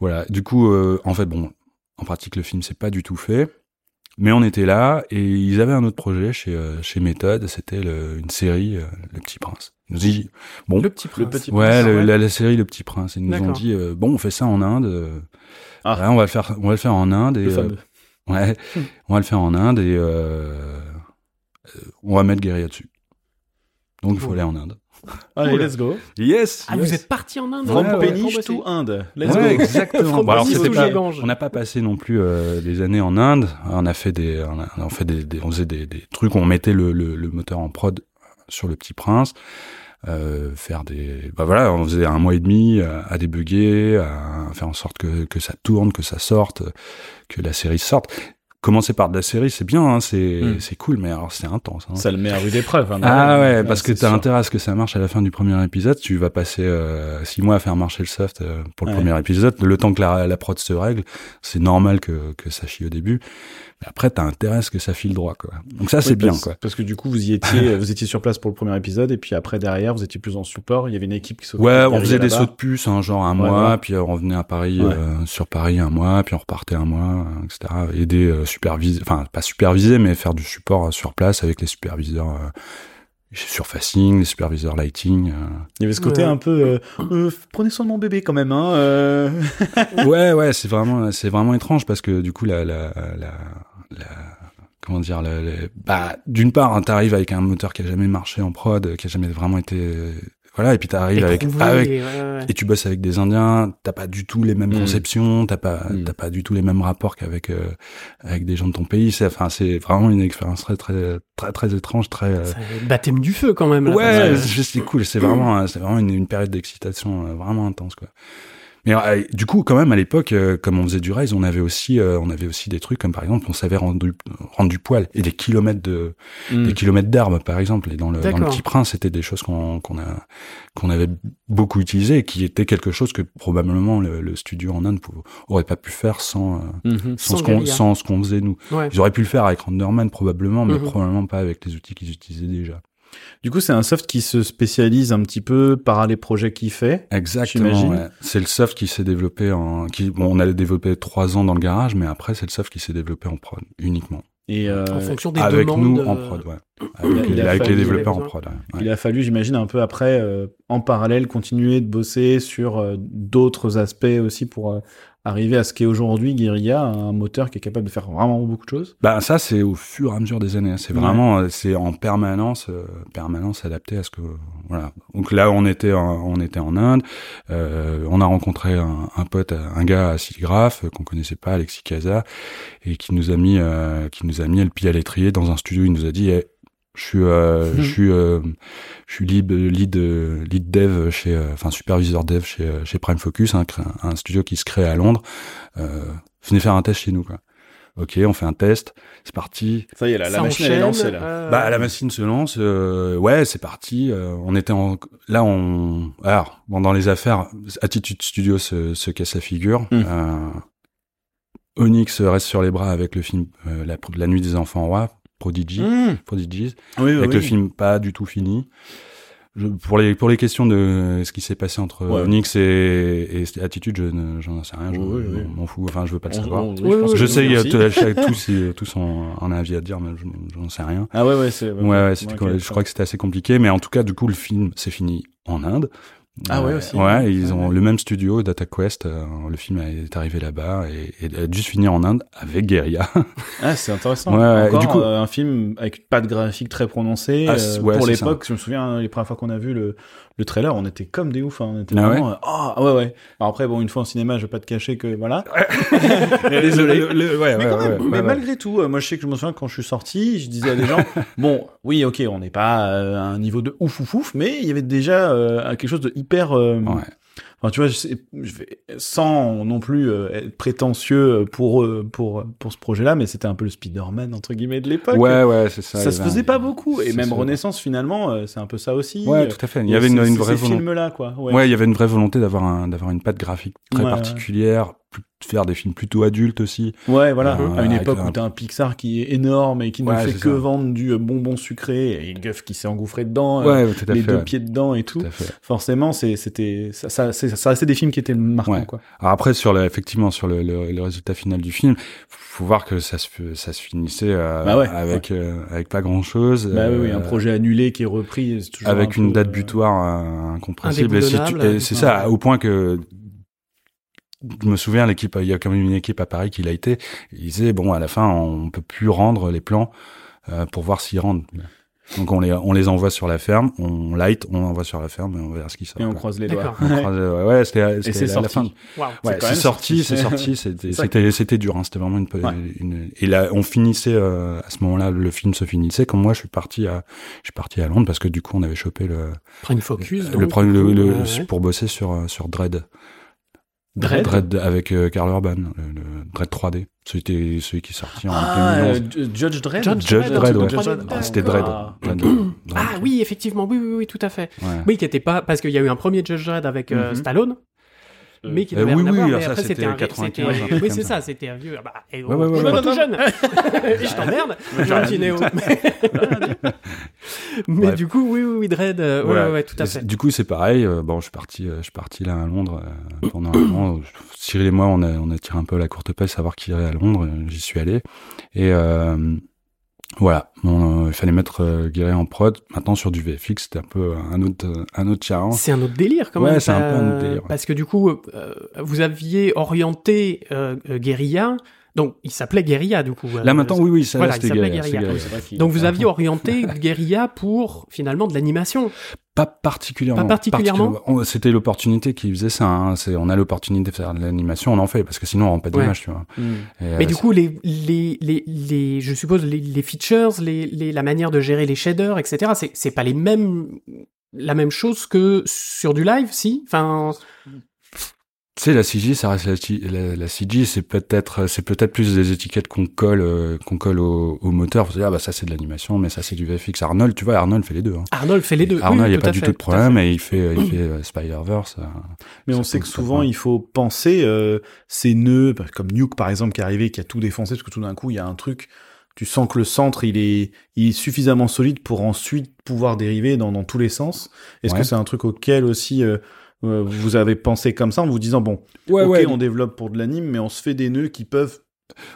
Voilà. Du coup, euh, en fait, bon, en pratique, le film c'est pas du tout fait. Mais on était là et ils avaient un autre projet chez euh, chez Méthode, c'était une série euh, Le Petit Prince. Ils nous ont dit bon, Le petit prince. Le petit ouais, Prince, le- ouais. La, la série Le Petit Prince. Ils nous ont dit euh, bon, on fait ça en Inde. euh, Ah. ouais, on va le faire, on va le faire en Inde et Le euh, fameux. ouais, on va le faire en Inde et euh, on va mettre Guérilla dessus. Donc il faut aller en Inde. Allez, let's go. Yes. Ah, vous êtes parti en Inde From Ouais, ouais. Péniche bosser. to Inde. Let's Ouais, go. exactement. Bon, alors c'était to pas, on n'a pas passé non plus euh, des années en Inde. On a fait des, on, a, on fait des, des- on faisait des, des trucs. On mettait le, le, le moteur en prod sur le Petit Prince. Euh, faire des, bah voilà, on faisait un mois et demi à, à débugger, à faire en sorte que, que ça tourne, que ça sorte, que la série sorte. Commencer par de la série, c'est bien, hein, c'est Mm. c'est cool, mais alors c'est intense. Hein. Ça le met à rude épreuve. hein, Ah ouais, ouais, parce que t'as intérêt à ce que ça marche à la fin du premier épisode. Tu vas passer euh, six mois à faire marcher le soft euh, pour le Ouais. premier épisode. Le temps que la, la prod se règle, c'est normal que, que ça chie au début. Après, t'as intérêt à ce que ça file droit, quoi. Donc ça, c'est bien, parce, quoi. Parce que du coup, vous y étiez, vous étiez sur place pour le premier épisode, et puis après, derrière, vous étiez plus en support. Il y avait une équipe qui s'occupait Ouais, on faisait des sauts de puce, hein, genre un Ouais, mois, ouais. puis on revenait à Paris, Ouais. euh, sur Paris un mois, puis on repartait un mois, euh, etc. Aider, euh, superviser, enfin pas superviser, mais faire du support euh, sur place avec les superviseurs euh, surfacing, les superviseurs lighting. euh. Il y avait ce côté Ouais. un peu, euh, euh, prenez soin de mon bébé quand même, hein. euh. ouais, ouais, c'est vraiment, c'est vraiment étrange parce que du coup, la, la, la, la comment dire, bah, d'une part, hein, t'arrives avec un moteur qui a jamais marché en prod, qui a jamais vraiment été, voilà, et puis t'arrives avec, avec, ouais, ouais. et tu bosses avec des Indiens, t'as pas du tout les mêmes Mm. conceptions, t'as pas, Mm. t'as pas du tout les mêmes rapports qu'avec, euh, avec des gens de ton pays. C'est, enfin, c'est vraiment une expérience très, très, très, très étrange, très. euh, baptême du feu quand même. là. Ouais, c'est cool. C'est vraiment, euh, c'est vraiment une, une période d'excitation euh, vraiment intense, quoi. Mais euh, du coup, quand même, à l'époque, euh, comme on faisait du race, on avait aussi, euh, on avait aussi des trucs comme par exemple, on savait rendre du, rendre du poil et des kilomètres de, Mm. des kilomètres d'herbe, par exemple. Et dans le, dans le. Petit Prince, c'était des choses qu'on qu'on a, qu'on avait beaucoup utilisées et qui étaient quelque chose que probablement le, le studio en Inde aurait pas pu faire sans, Mhm. sans, Sans ce qu'on, sans ce qu'on faisait nous. Ouais. Ils auraient pu le faire avec Renderman probablement, mais Mhm. probablement pas avec les outils qu'ils utilisaient déjà. Du coup, c'est un soft qui se spécialise un petit peu par les projets qu'il fait. Exactement. Ouais. C'est le soft qui s'est développé en, qui, bon, on allait développer trois ans dans le garage, mais après c'est le soft qui s'est développé en prod uniquement. Et euh, En fonction des avec demandes. nous euh, en prod, ouais. Avec, il a avec fallu- les développeurs en prod. ouais. Ouais. il a fallu, j'imagine, un peu après, euh, en parallèle, continuer de bosser sur euh, d'autres aspects aussi pour euh, arriver à ce qu'est aujourd'hui Guerilla, un moteur qui est capable de faire vraiment beaucoup de choses. Bah ça c'est au fur et à mesure des années. hein. C'est vraiment euh, c'est en permanence euh, permanence adapté à ce que voilà. Donc là on était en, on était en Inde. Euh, on a rencontré un, un pote, un gars à Siligraph euh, qu'on connaissait pas, Alexis Casa, et qui nous a mis euh, qui nous a mis le pied à l'étrier dans un studio. Il nous a dit Eh, je suis euh, je suis euh, je suis lead lead lead dev chez euh, enfin superviseur dev chez euh, chez Prime Focus un, un studio qui se crée à Londres. Euh, venez faire un test chez nous quoi. Ok on fait un test c'est parti. Ça y est, là, la machine elle est lancée là. euh, bah la machine se lance euh, ouais c'est parti euh, on était en là on alors bon dans les affaires Attitude Studio se, se casse la figure. Mm. euh, Onyx reste sur les bras avec le film euh, la, la nuit des enfants rois Prodigy Mmh. Prodigies Oui, oui, avec oui. le film pas du tout fini. je, pour les pour les questions de ce qui s'est passé entre Ouais. Onyx et, et Attitude, je ne- j'en sais rien, je Oui, oui. m'en fous. Enfin, je veux pas le On- savoir. on- oui, Oui, je je sais, tous tous ont un avis à dire, mais je j'en sais rien. Ah ouais, ouais, c'est. Ouais, ouais, je crois que c'était assez compliqué, mais en tout cas, du coup, le film s'est fini en Inde. Ah ouais, Euh, aussi. Ouais, ils ont Ouais. le même studio, Data Quest. euh, le film est arrivé là-bas et, et a juste fini en Inde avec Guerilla. Ah, c'est intéressant. Ouais, Encore du coup- un film avec une patte graphique très prononcée. Ah, euh, ouais, pour l'époque, je me souviens, hein, les premières fois qu'on a vu le, le trailer, on était comme des oufs. hein, on était Ah vraiment. euh, Ah ouais, ouais. Alors après, bon, une fois en cinéma, je vais pas te cacher que voilà. Désolé. ouais, mais quand même, mais malgré tout, euh, moi je sais que je me souviens quand je suis sorti, je disais à des gens, bon, oui, ok, on n'est pas euh, à un niveau de ouf ouf ouf, mais il y avait déjà euh, quelque chose de hyper. euh, Ouais. Enfin, tu vois, je, sais- je vais sans non plus euh, être prétentieux pour euh, pour pour ce projet-là, mais c'était un peu le Spider-Man entre guillemets de l'époque. Ouais, ouais, c'est ça. ça, se faisait pas beaucoup, et même ça. Renaissance finalement, euh, c'est un peu ça aussi. Ouais, tout à fait. Il y avait une, vraie volonté. films-là, quoi. Ouais. Ouais, il y avait une vraie volonté d'avoir un d'avoir une patte graphique très Ouais, ouais. Plus- faire des films plutôt adultes aussi. Ouais, voilà. Euh, à une époque un- où t'as un Pixar qui est énorme et qui ne Ouais, fait que ça. vendre du euh, bonbon sucré et Guff qui s'est engouffré dedans, euh, Ouais, tout à les fait. deux ouais. pieds dedans et tout. Forcément, c'était ça, ça, ça restait des films qui étaient marquants, Ouais. quoi. Alors après, sur le, effectivement, sur le, le, le résultat final du film, faut voir que ça se, ça se finissait euh, Bah ouais, avec euh, avec pas grand chose. Bah oui, oui, un projet annulé qui est repris, c'est toujours avec un une peu, date euh, butoir euh, incompréhensible. Et si tu- Indéboulonnable. et c'est ça, au point que je me souviens, l'équipe, il y a quand même une équipe à Paris qui l'a été. Ils disaient bon, à la fin, on peut plus rendre les plans euh, pour voir s'ils rendent. Donc on les on les envoie sur la ferme, on light, on envoie sur la ferme et on verra ce qui sort. Et on croise les doigts. D'accord. On croise- ouais, ouais, c'était c'était c'est la- fin. Ouais, quand c'est sorti, c'est sorti, c'était c'était c'était dur, hein, c'était vraiment une, Ouais. une et là on finissait euh, à ce moment-là le film se finissait comme moi je suis parti à je suis parti à Londres parce que du coup on avait chopé le Prime Focus. le, donc, le, le- ouais, ouais. pour bosser sur euh, sur Dread. Dread avec euh, Karl Urban, le, le Dread 3D. C'était celui qui est sorti en Ah, 2011. euh, Ju- Judge Dredd. Judge Judge Dredd, Dredd, un ouais. truc de 3D, Ah, C'était Dread. Ah. Dread. Dread. Ah oui, effectivement, oui, oui, oui, tout à fait. Ouais. Oui, qui était pas parce qu'il y a eu un premier Judge Dredd avec euh, Mhm. Stallone, mais qui Euh, n'avait oui, rien à oui, voir. alors mais ça, après, c'était un 95, c'était- un truc Oui, c'est ça. c'était un vieux. Ah bah, eh, Ouais, ouais, ouais, je suis ouais. tout jeune. Et je t'emmerde, gentil Néo. Mais Bref. du coup, oui, oui, oui, Dredd, euh, ouais, Voilà. ouais, ouais, tout à fait. Du coup, c'est pareil. euh, bon, je suis parti, euh, je suis parti là à Londres pendant un moment. Cyril et moi, on a, on a tiré un peu la courte paille, savoir qui irait à Londres. J'y suis allé. Et voilà, bon, il fallait mettre euh, Guéret en prod. Maintenant, sur du VFX, c'était un peu un autre, un autre challenge. C'est un autre délire quand Ouais, même. c'est un peu un autre délire, ouais. Parce que du coup, euh, vous aviez orienté euh, Guérilla, donc il s'appelait Guérilla du coup. euh, Là maintenant, oui, oui, ça, Voilà, il s'appelait Guérilla. Donc vous aviez orienté Guérilla pour finalement de l'animation. Pas particulièrement. Pas particulièrement C'était l'opportunité qui faisait ça. Hein. C'est, on a l'opportunité de faire de l'animation, on en fait, parce que sinon on rend pas Ouais. d'image, tu vois. Hmm. Et, Mais euh, du coup, les, les, les, les, je suppose, les, les features, les, les, la manière de gérer les shaders, etc., c'est, c'est pas les mêmes, la même chose que sur du live, si? Enfin, Tu sais, la CG, ça reste la, la, la CG, c'est peut-être, c'est peut-être plus des étiquettes qu'on colle, euh, qu'on colle au, au moteur. Se dire, ah bah ça c'est de l'animation, mais ça c'est du VFX. Arnold, tu vois, Arnold fait les deux. Hein. Arnold fait les deux. Arnold, il Oui, n'y a pas du fait, tout de problème, et il fait, il fait euh, Spider-Verse. euh. Mais on sait que souvent, il faut penser euh, ces nœuds, bah, comme Nuke par exemple, qui est arrivé, qui a tout défoncé, parce que tout d'un coup, il y a un truc, tu sens que le centre, il est, il est suffisamment solide pour ensuite pouvoir dériver dans, dans tous les sens. Est-ce Ouais. que c'est un truc auquel aussi vous avez pensé comme ça en vous disant, bon, Ouais, ok, ouais. on développe pour de l'anime, mais on se fait des nœuds qui peuvent...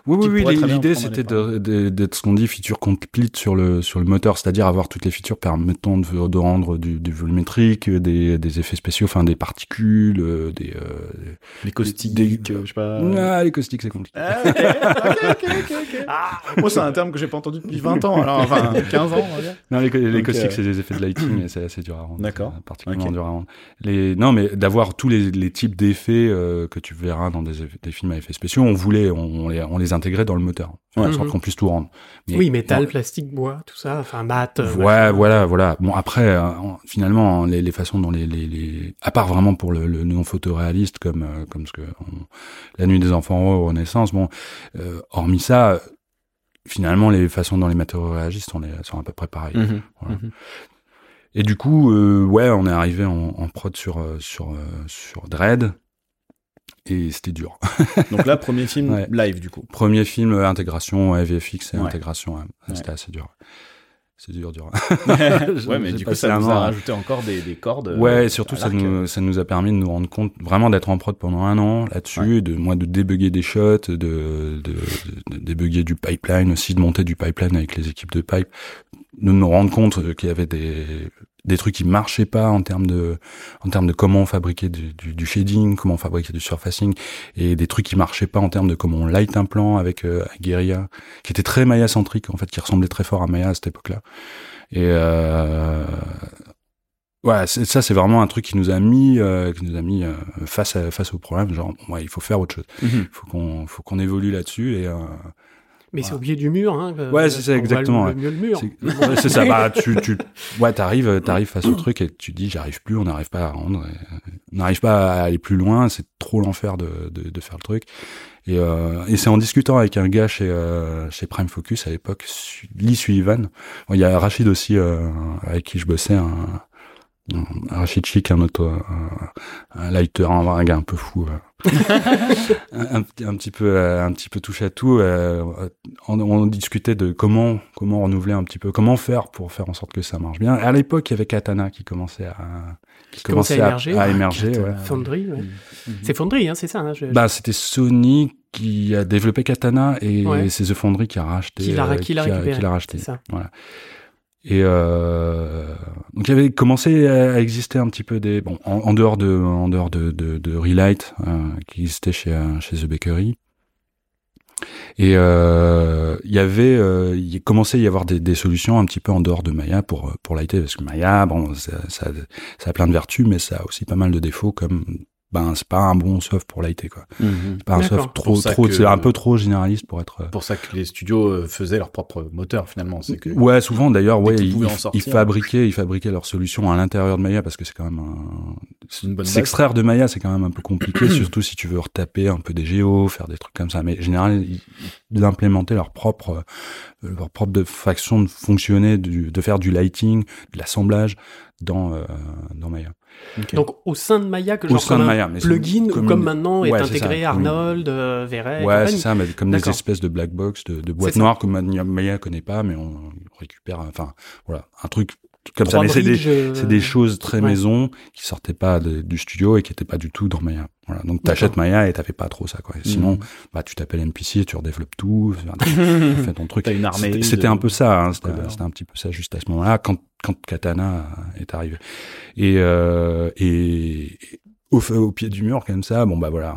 Oui, oui, oui. L'idée, c'était d'être ce qu'on dit feature complete sur le sur le moteur, c'est-à-dire avoir toutes les features permettant de, de rendre du, du volumétrique, des, des effets spéciaux, enfin des particules, euh, des. Euh, Les caustiques, des- euh, je sais pas... Ah, les caustiques, c'est compliqué. Ah, ok, ok, ok, ok, ok. Ah, Moi, c'est un terme que j'ai pas entendu depuis 20 ans, alors, enfin, 15 ans, on va dire. Non, les, les caustiques, euh, c'est des effets de lighting et c'est assez dur à rendre. D'accord. Particulièrement dur à rendre. Les, non, mais d'avoir tous les, les types d'effets que tu verras dans des films à effets spéciaux, on voulait, on, on les, on les intégrait dans le moteur. Ouais. Ouais. Sorte Mhm. qu'on puisse tout rendre. Mais- oui, métal, plastique, bois, tout ça, enfin, mat. euh, Ouais, machin. voilà, voilà. Bon, après, euh, en- finalement, les, les façons dont les, les, les, à part vraiment pour le, le non photoréaliste, comme, euh, comme ce que on- la nuit des enfants heureux, Renaissance, bon, euh, hormis ça, euh, finalement, les façons dont les matériaux réagissent sont, les, sont à peu près pareilles. Mhm. Voilà. Mhm. Et du coup, euh, ouais, on est arrivé en, en prod sur euh, sur euh, sur Dread et c'était dur. Donc là, premier film Ouais. live, du coup. Premier film euh, intégration, ouais, VFX et Ouais. intégration, c'était assez dur. c'est dur, dur. ouais, mais du coup, ça nous a à- rajouté encore des, des cordes. euh, Ouais, et surtout ça nous, ça nous a permis de nous rendre compte vraiment d'être en prod pendant un an là-dessus, de moi de débugger des shots, de, de, de, débugger du pipeline aussi, de monter du pipeline avec les équipes de pipe, de nous rendre compte euh, qu'il y avait des des trucs qui marchaient pas en termes de en termes de comment on fabriquait du, du, du shading, comment on fabriquait du surfacing et des trucs qui marchaient pas en termes de comment on light un plan avec euh, Guerilla qui était très Maya centrique en fait qui ressemblait très fort à Maya à cette époque-là et euh, ça c'est vraiment un truc qui nous a mis, euh, qui nous a mis euh, face à, face au problème. Genre, bon, ouais, il faut faire autre chose. Mhm. Il faut qu'on, faut qu'on évolue là-dessus. Et euh, Mais c'est au pied du mur. Hein, que- Ouais, c'est ça, exactement, Le, ouais. le mieux le mur. c'est, ça. Bah, tu, tu, ouais, t'arrives, t'arrives face au truc et tu dis, j'arrive plus, on n'arrive pas à rendre, euh, on n'arrive pas à aller plus loin. C'est trop l'enfer de, de, de faire le truc. Et, euh, et c'est en discutant avec un gars chez, euh, chez Prime Focus à l'époque, Lee Sullivan. Bon, Il y a Rachid aussi euh, avec qui je bossais, un Rachid Chic, un autre, euh, un lighter, un, un gars un peu fou, euh. un, un petit- un petit peu, euh, un petit peu touche à tout. euh, on, on discutait de comment, comment renouveler un petit peu, comment faire pour faire en sorte que ça marche bien. À l'époque, il y avait Katana qui commençait à, qui commençait à émerger. à émerger, ouais. Foundry, ouais. Mhm. C'est Foundry, hein, c'est ça. hein, je- Bah, c'était Sony qui a développé Katana et Ouais. c'est The Foundry qui a racheté. Qui l'a- euh, qui l'a a- récupéré, qui l'a racheté. c'est ça. Voilà. Et euh, donc il avait commencé à exister un petit peu des bon en, en dehors de en dehors de de, de Relight euh, qui existait chez euh, chez The Bakery. Et euh, il y avait, euh, il commençait à y avoir des, des solutions un petit peu en dehors de Maya pour pour lighter parce que Maya, bon, ça, ça, ça a plein de vertus, mais ça a aussi pas mal de défauts comme ben c'est pas un bon soft pour lighter quoi. Mhm. C'est pas un soft trop trop, que- c'est un peu trop généraliste pour être. euh, pour ça que les studios euh, faisaient leur propre moteur finalement. C'est que Ouais, souvent d'ailleurs, ouais, ils, pouvaient en ils- sortir. ils fabriquaient, ils fabriquaient leurs solutions à l'intérieur de Maya parce que c'est quand même un... c'est une bonne base. S'extraire de Maya, c'est quand même un peu compliqué, surtout si tu veux retaper un peu des géos, faire des trucs comme ça. Mais en général, ils, ils implémentaient leur propre, euh, leur propre de façon de fonctionner, du, de faire du lighting, de l'assemblage dans euh, dans Maya. Donc au sein de Maya, que Au genre sein comme de un Maya, c'est plugin, comme comme maintenant est Ouais, intégré ça, Arnold, euh, Verret, Ouais, c'est ça, mais comme des espèces de black box, de, de boîtes noires que Maya, Maya connaît pas, mais on récupère, enfin, voilà, un truc comme ça. Mais c'est des, euh, c'est des choses très ouais. maison qui sortaient pas de- du studio et qui étaient pas du tout dans Maya. Voilà. Donc t'achètes Maya et t'avais pas trop ça, quoi. Et Sinon, bah, tu t'appelles NPC et tu redéveloppes tout, tu fais ton truc. T'as une armée. C'était de- un peu ça, hein, c'était un petit peu ça juste à ce moment-là, quand, quand Katana est arrivé. Et, euh, et au, au pied du mur comme ça, bon bah voilà,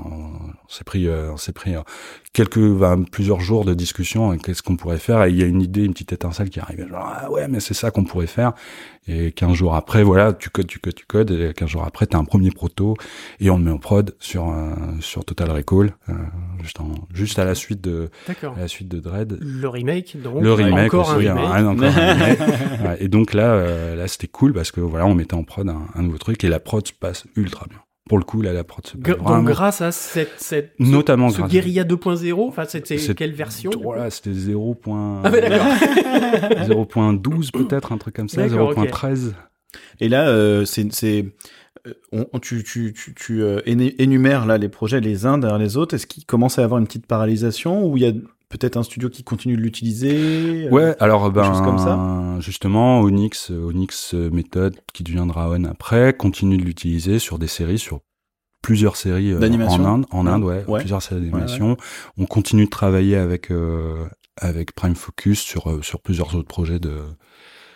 on, s'est pris, euh, on s'est pris euh, quelques, bah, plusieurs jours de discussion. et Qu'est-ce qu'on pourrait faire Et il y a une idée, une petite étincelle qui arrive. Genre ah ouais, mais c'est ça qu'on pourrait faire. Et 15 jours après, voilà, tu codes, tu codes, tu codes. Et 15 jours après, t'as un premier proto et on le met en prod sur euh, sur Total Recall, euh, juste en, juste à la suite de à la suite de Dread. Le remake, donc. Le remake encore aussi, un remake. hein, encore un remake. Ouais, et donc là, euh, là c'était cool parce que voilà, on mettait en prod un, un nouveau truc et la prod se passe ultra bien. Pour le coup, là, la prod se vraiment. donc grâce à cette, cette ce- Notamment ce, Guerilla 2.0, enfin c'était quelle version Voilà, c'était 0. Ah ouais, d'accord. 0.12 peut-être, un truc comme ça, D'accord, ok. 0.13. Et là, euh, c'est, c'est, euh, on, on- tu, tu, tu, tu euh, énu- énumères là les projets les uns derrière les autres. Est-ce qu'il commence à y avoir une petite paralysation ou il y a peut-être un studio qui continue de l'utiliser euh, Ouais, alors ben comme ça? justement Onyx, Onyx euh, méthode qui deviendra On après, continue de l'utiliser sur des séries, sur plusieurs séries euh, en Inde, en Inde, ouais, Ouais. plusieurs séries d'animation. On continue de travailler avec euh, avec Prime Focus sur sur plusieurs autres projets de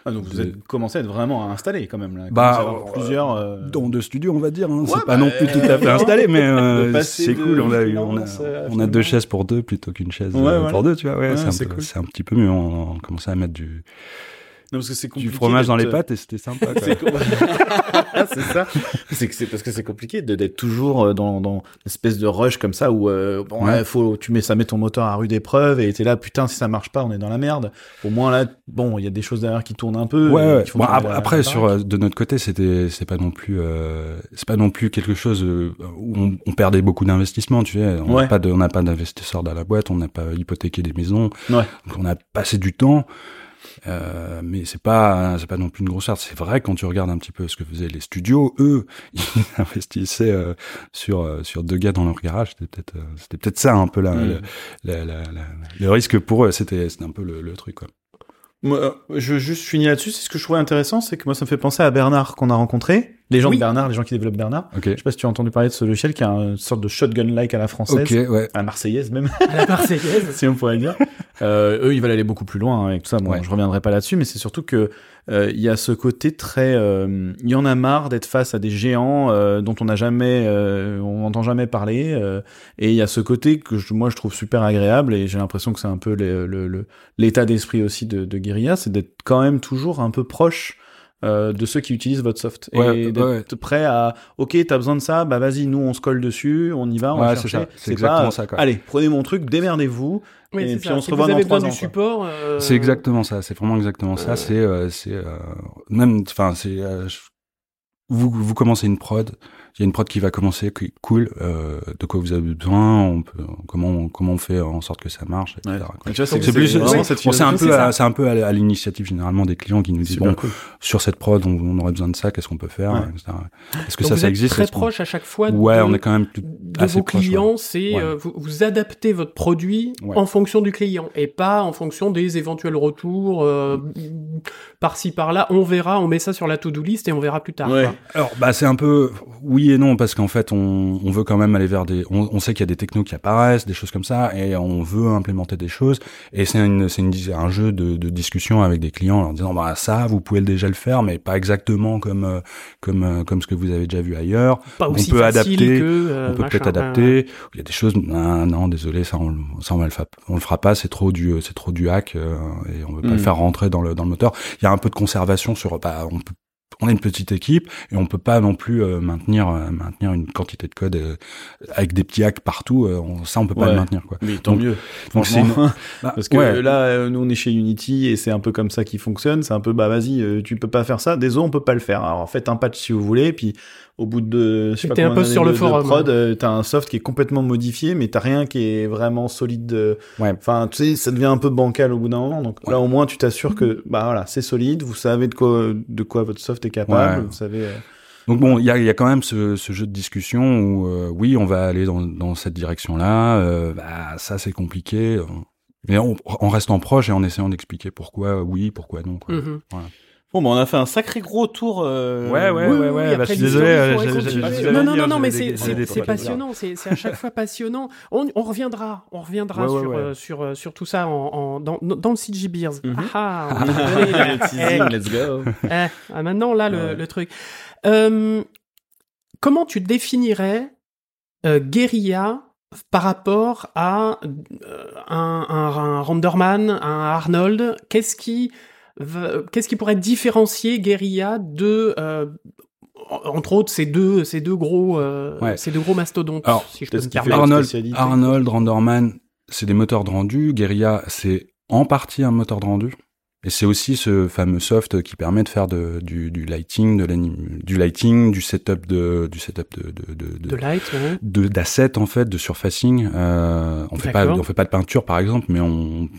Ah, donc vous de- êtes commencé à être vraiment installé quand même là. Bah, avoir euh, plusieurs. euh, dans de studios, on va dire. Hein. Ouais, c'est pas bah, non plus tout à fait installé, mais euh, c'est cool. On a, eu- on a, à on a deux chaises pour deux plutôt qu'une chaise Ouais, euh, voilà. pour deux, tu vois. Ouais, c'est un, cool. un petit peu mieux. On, on commençait à mettre du, Non, parce que c'est du compliqué fromage dans les pâtes et c'était sympa. quoi. C'est ça. C'est que c'est parce que c'est compliqué de- d'être toujours euh, dans dans une espèce de rush comme ça où euh, bon, Ouais. faut tu mets ça met ton moteur à rude épreuve et t'es là putain si ça marche pas on est dans la merde. Au moins là bon il y a des choses derrière qui tournent un peu. Ouais, et ouais. Bon, après, sur euh, de notre côté, c'était c'est pas non plus euh, c'est pas non plus quelque chose euh, où on, on perdait beaucoup d'investissement. Tu sais, on n'a Ouais. pas de on n'a pas d'investisseurs dans la boîte, on n'a pas hypothéqué des maisons. Ouais. Donc on a passé du temps. Euh, mais c'est pas c'est pas non plus une grosse perte. C'est vrai quand tu regardes un petit peu ce que faisaient les studios, eux, ils investissaient euh, sur euh, sur deux gars dans leur garage. C'était peut-être c'était peut-être ça un peu là Mm. le, risque pour eux. C'était c'était un peu le, le truc quoi. Moi, je juste finis là-dessus. C'est ce que je trouvais intéressant, c'est que moi, ça me fait penser à Bernard qu'on a rencontré. Les gens Oui. de Bernard, les gens qui développent Bernard. Ok. Je sais pas si tu as entendu parler de ce logiciel qui a une sorte de shotgun-like à la française, Ok, ouais. à la marseillaise même, À la Marseillaise. si on pourrait dire. Euh, eux, ils veulent aller beaucoup plus loin hein, avec tout ça. Bon, Ouais. je reviendrai pas là-dessus, mais c'est surtout que euh, il y a ce côté très, euh, il y en a marre d'être face à des géants euh, dont on n'a jamais, euh, on n'entend jamais parler, euh, et il y a ce côté que je- moi je trouve super agréable et j'ai l'impression que c'est un peu le- le- le- l'état d'esprit aussi de, de Guerilla, c'est d'être quand même toujours un peu proche. Euh, de ceux qui utilisent votre soft Ouais, et d'être ouais. prêt à ok t'as besoin de ça bah vas-y nous on se colle dessus on y va on va Ouais, c'est chercher. C'est exactement ça, quoi. allez prenez mon truc démerdez-vous Oui, Et c'est puis ça. on se revoit vous dans trois du ans, quoi. support. euh, C'est exactement ça. C'est vraiment exactement euh, ça. C'est, euh, c'est euh, même, enfin, c'est. euh, vous, vous commencez une prod. Il y a une prod qui va commencer, qui- cool. euh, de quoi vous avez besoin On peut, comment, on, comment on fait en sorte que ça marche, etc. Ouais. C'est plus, c'est- un peu, c'est un peu à, à l'initiative généralement des clients qui nous disent bon, cool. sur cette prod, on, on aurait besoin de ça, qu'est-ce qu'on peut faire, Ouais. etc. Est-ce que donc ça, vous ça êtes existe très proche à chaque fois Ouais, de, on est quand même plus de assez vos proche, clients. C'est Ouais. euh, vous, vous adaptez votre produit Ouais. en fonction du client et pas en fonction des éventuels retours euh, par-ci par-là. On verra, on met ça sur la to-do list et on verra plus tard. Alors, bah, c'est un peu oui et non parce qu'en fait, on, on veut quand même aller vers des. On, on sait qu'il y a des technos qui apparaissent, des choses comme ça, et on veut implémenter des choses. Et c'est une, c'est une, un jeu de, de discussion avec des clients en disant bah ça, vous pouvez déjà le faire, mais pas exactement comme euh, comme euh, comme ce que vous avez déjà vu ailleurs. Pas On aussi peut adapter, que, euh, on peut peut-être adapter. Il y a des choses. Ah, non, désolé, ça, on, ça on va le fa- on le fera pas. C'est trop du, c'est trop du hack euh, et on veut pas Mm. le faire rentrer dans le dans le moteur. Il y a un peu de conservation sur. Bah, on peut on est une petite équipe et on peut pas non plus euh, maintenir euh, maintenir une quantité de code euh, avec des petits hacks partout. euh, on- ça, on peut pas Ouais. le maintenir quoi. Oui, tant Donc- mieux. Donc une- franchement. bah, Parce que ouais. là, euh, nous, on est chez Unity et c'est un peu comme ça qui fonctionne. C'est un peu, bah, vas-y, euh, tu peux pas faire ça. Désolé, on peut pas le faire. Alors, faites un patch si vous voulez. Puis, au bout de, je sais pas un post sur le forum, de prod, hein. euh, t'as un soft qui est complètement modifié, mais t'as rien qui est vraiment solide. de- Ouais. Enfin, tu sais, ça devient un peu bancal au bout d'un moment. Donc, là, au moins, tu t'assures que, bah, voilà, c'est solide. Vous savez de quoi, de quoi votre soft est capable. Ouais. Vous savez. euh, Donc bon, il y a, il y a quand même ce, ce jeu de discussion où euh, oui, on va aller dans, dans cette direction-là. euh, bah, ça, c'est compliqué. euh, Mais on, en restant proche et en essayant d'expliquer pourquoi oui, pourquoi non. Quoi. Mhm. Bon, bah, on a fait un sacré gros tour. euh, Ouais, ouais, Oui, ouais, oui, ouais. bah, je suis désolé. euh, Non, non, non, non, mais c'est passionnant, c'est c'est à chaque fois passionnant. On, on reviendra, on reviendra Ouais, ouais, sur, ouais. euh, sur, euh, sur tout ça en, en- dans, dans le CG Beers. Mhm. Ah, ah, on va y aller, là. Teasing, let's go. Eh, eh, ah, maintenant, là, le, Ouais. le truc. Euh, comment tu définirais euh, Guerilla par rapport à euh, un, un, un Ronderman, un Arnold? Qu'est-ce qui, qu'est-ce qui pourrait différencier Guerilla de... euh, entre autres, ces deux, ces deux gros, euh, Ouais. ces deux gros mastodontes, Alors, si je peux peut-être me qu'il fait permettre. leur Arnold. Arnold, Renderman, c'est des moteurs de rendu. Guerilla, c'est en partie un moteur de rendu. Et c'est aussi ce fameux soft qui permet de faire de, du, du lighting, de du lighting, du setup de, du setup de, de, de, de- Light, ouais. de d'assets en fait de surfacing euh, on fait pas on fait pas de peinture par exemple mais on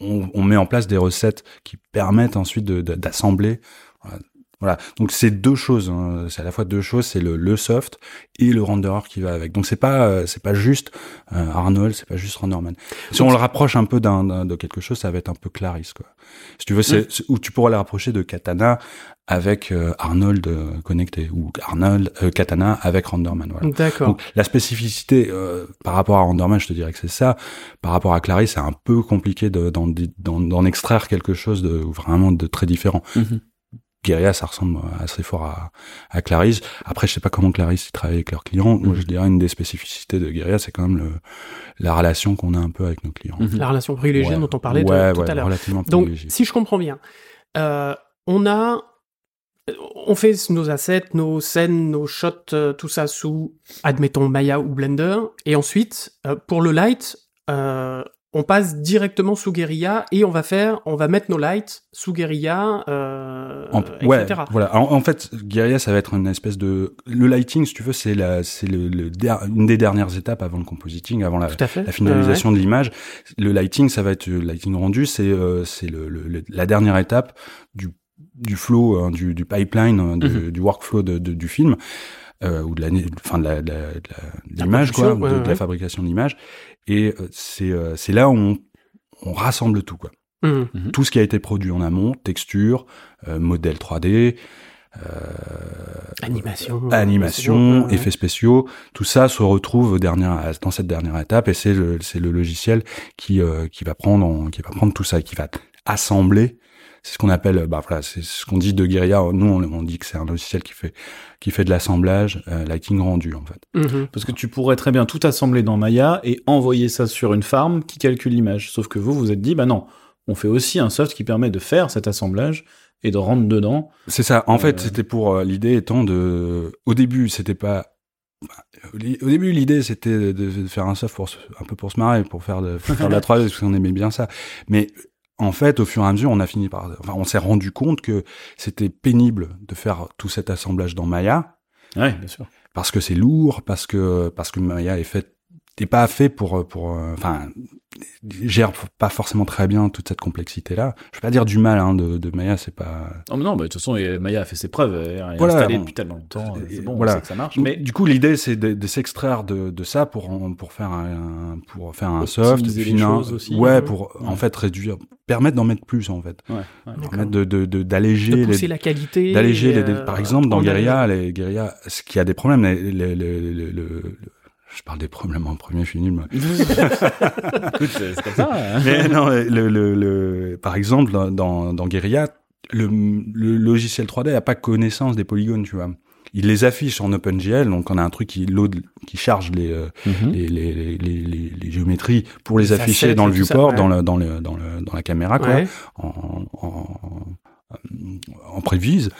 on, on met en place des recettes qui permettent ensuite d'assembler voilà. Voilà. donc c'est deux choses hein. c'est à la fois deux choses c'est le, le soft et le renderer qui va avec donc c'est pas euh, c'est pas juste euh, Arnold c'est pas juste Renderman si on le rapproche un peu d'un de quelque chose ça va être un peu Clarisse quoi si tu veux c'est c'est- ou tu pourras le rapprocher de Katana avec euh, Arnold euh, connecté ou Arnold euh, Katana avec Renderman voilà D'accord. donc la spécificité euh, par rapport à Renderman, je te dirais que c'est ça. Par rapport à Clarisse, c'est un peu compliqué de- d'en d'en- d'en extraire quelque chose de vraiment de très différent. Mhm. Guerilla, ça ressemble assez fort à, à Clarisse. Après, je sais pas comment Clarisse ils travaillent avec leurs clients. Moi, Mhm. je dirais une des spécificités de Guerilla, c'est quand même le, la relation qu'on a un peu avec nos clients. Mhm. La relation privilégiée Ouais. dont on parlait de- tout ouais, à l'heure. Donc, si je comprends bien, euh, on a, on fait nos assets, nos scènes, nos shots, euh, tout ça sous, admettons Maya ou Blender, et ensuite euh, pour le light, on passe directement sous Guerilla et on va faire, on va mettre nos lights sous Guerilla, euh, En- etc. voilà. En, en fait, Guerilla, ça va être une espèce de le lighting, si tu veux, c'est la, c'est le, le der- une des dernières étapes avant le compositing, avant la, la finalisation de l'image. Le lighting, ça va être le lighting rendu, c'est euh, c'est le, le- la dernière étape du du flow, hein, du, du pipeline, hein, de- Mhm. du workflow de, de- du film. Euh, ou de la, enfin de la, de la- de la- de l'image quoi, production, de, ouais, de la ouais. fabrication de l'image. Et euh, c'est euh, c'est là où on, on rassemble tout quoi. Mhm. Mhm. Tout ce qui a été produit en amont, texture, euh, modèle 3D, Animation. animation, Ouais, ouais. effets spéciaux, tout ça se retrouve au dernier, dans cette dernière étape et c'est le, c'est le logiciel qui, euh, qui va prendre, en- qui va prendre tout ça, qui va assembler. C'est ce qu'on appelle, bah voilà, c'est ce qu'on dit de Guerilla. Nous, on, on dit que c'est un logiciel qui fait, qui fait de l'assemblage, euh, lighting rendu en fait. Mhm. Parce que tu pourrais très bien tout assembler dans Maya et envoyer ça sur une farm qui calcule l'image. Sauf que vous, vous êtes dit, bah non, on fait aussi un soft qui permet de faire cet assemblage et de rentrer dedans. C'est ça. En Euh, fait, c'était pour euh, l'idée étant de. Au début, c'était pas. bah, Au début, l'idée c'était de, de faire un soft pour se- un peu pour se marrer, pour faire de, pour faire de la 3D parce qu'on aimait bien ça. Mais en fait, au fur et à mesure, on a fini par. Enfin, on s'est rendu compte que c'était pénible de faire tout cet assemblage dans Maya Ouais, bien sûr. parce que c'est lourd, parce que parce que Maya est fait n'est pas fait pour pour euh, enfin gère pas forcément très bien toute cette complexité là. Je vais pas dire du mal hein, de, de Maya, c'est pas Oh, mais non, bah, de toute façon, Maya a fait ses preuves. Elle est Voilà, installée depuis tellement longtemps. et C'est bon, voilà. on sait que ça marche. Mais du coup, l'idée, c'est de, de s'extraire de, de ça pour en- pour faire un pour faire un soft, choses aussi. ouais, pour Ouais. en fait réduire, permettre d'en mettre plus en fait, ouais, permettre de de de- d'alléger De les pousser la qualité. d'alléger les, euh, par exemple dans Guerilla les Guerilla ce qui a des problèmes les, les- les- les- le- le- je parle des problèmes en premier je suis nul moi. Écoute, c'est comme ça. hein. mais non le, le, le- par exemple dans dans, Guerilla le, le logiciel 3D a pas connaissance des polygones tu vois il les affiche en OpenGL donc on a un truc qui load qui charge les euh, Mhm. les, les, les, les, géométries pour les Les afficher dans le viewport, ouais. dans, le, dans, le, dans, le, dans la caméra, quoi, Ouais. en, en, en prévise.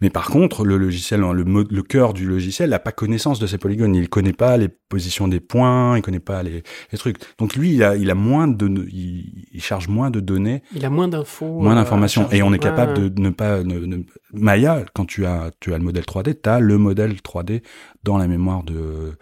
Mais par contre, le logiciel, le, mo- le cœur du logiciel n'a pas connaissance de ces polygones. Il connaît pas les positions des points, il connaît pas les, les trucs. Donc lui, il a, il a moins de, il, il charge moins de données, Il a moins d'infos. moins euh, d'informations. Et on est capable de ne pas, ne, ne- Maya, quand tu as, tu as le modèle 3D, tu as le modèle 3D dans la mémoire de,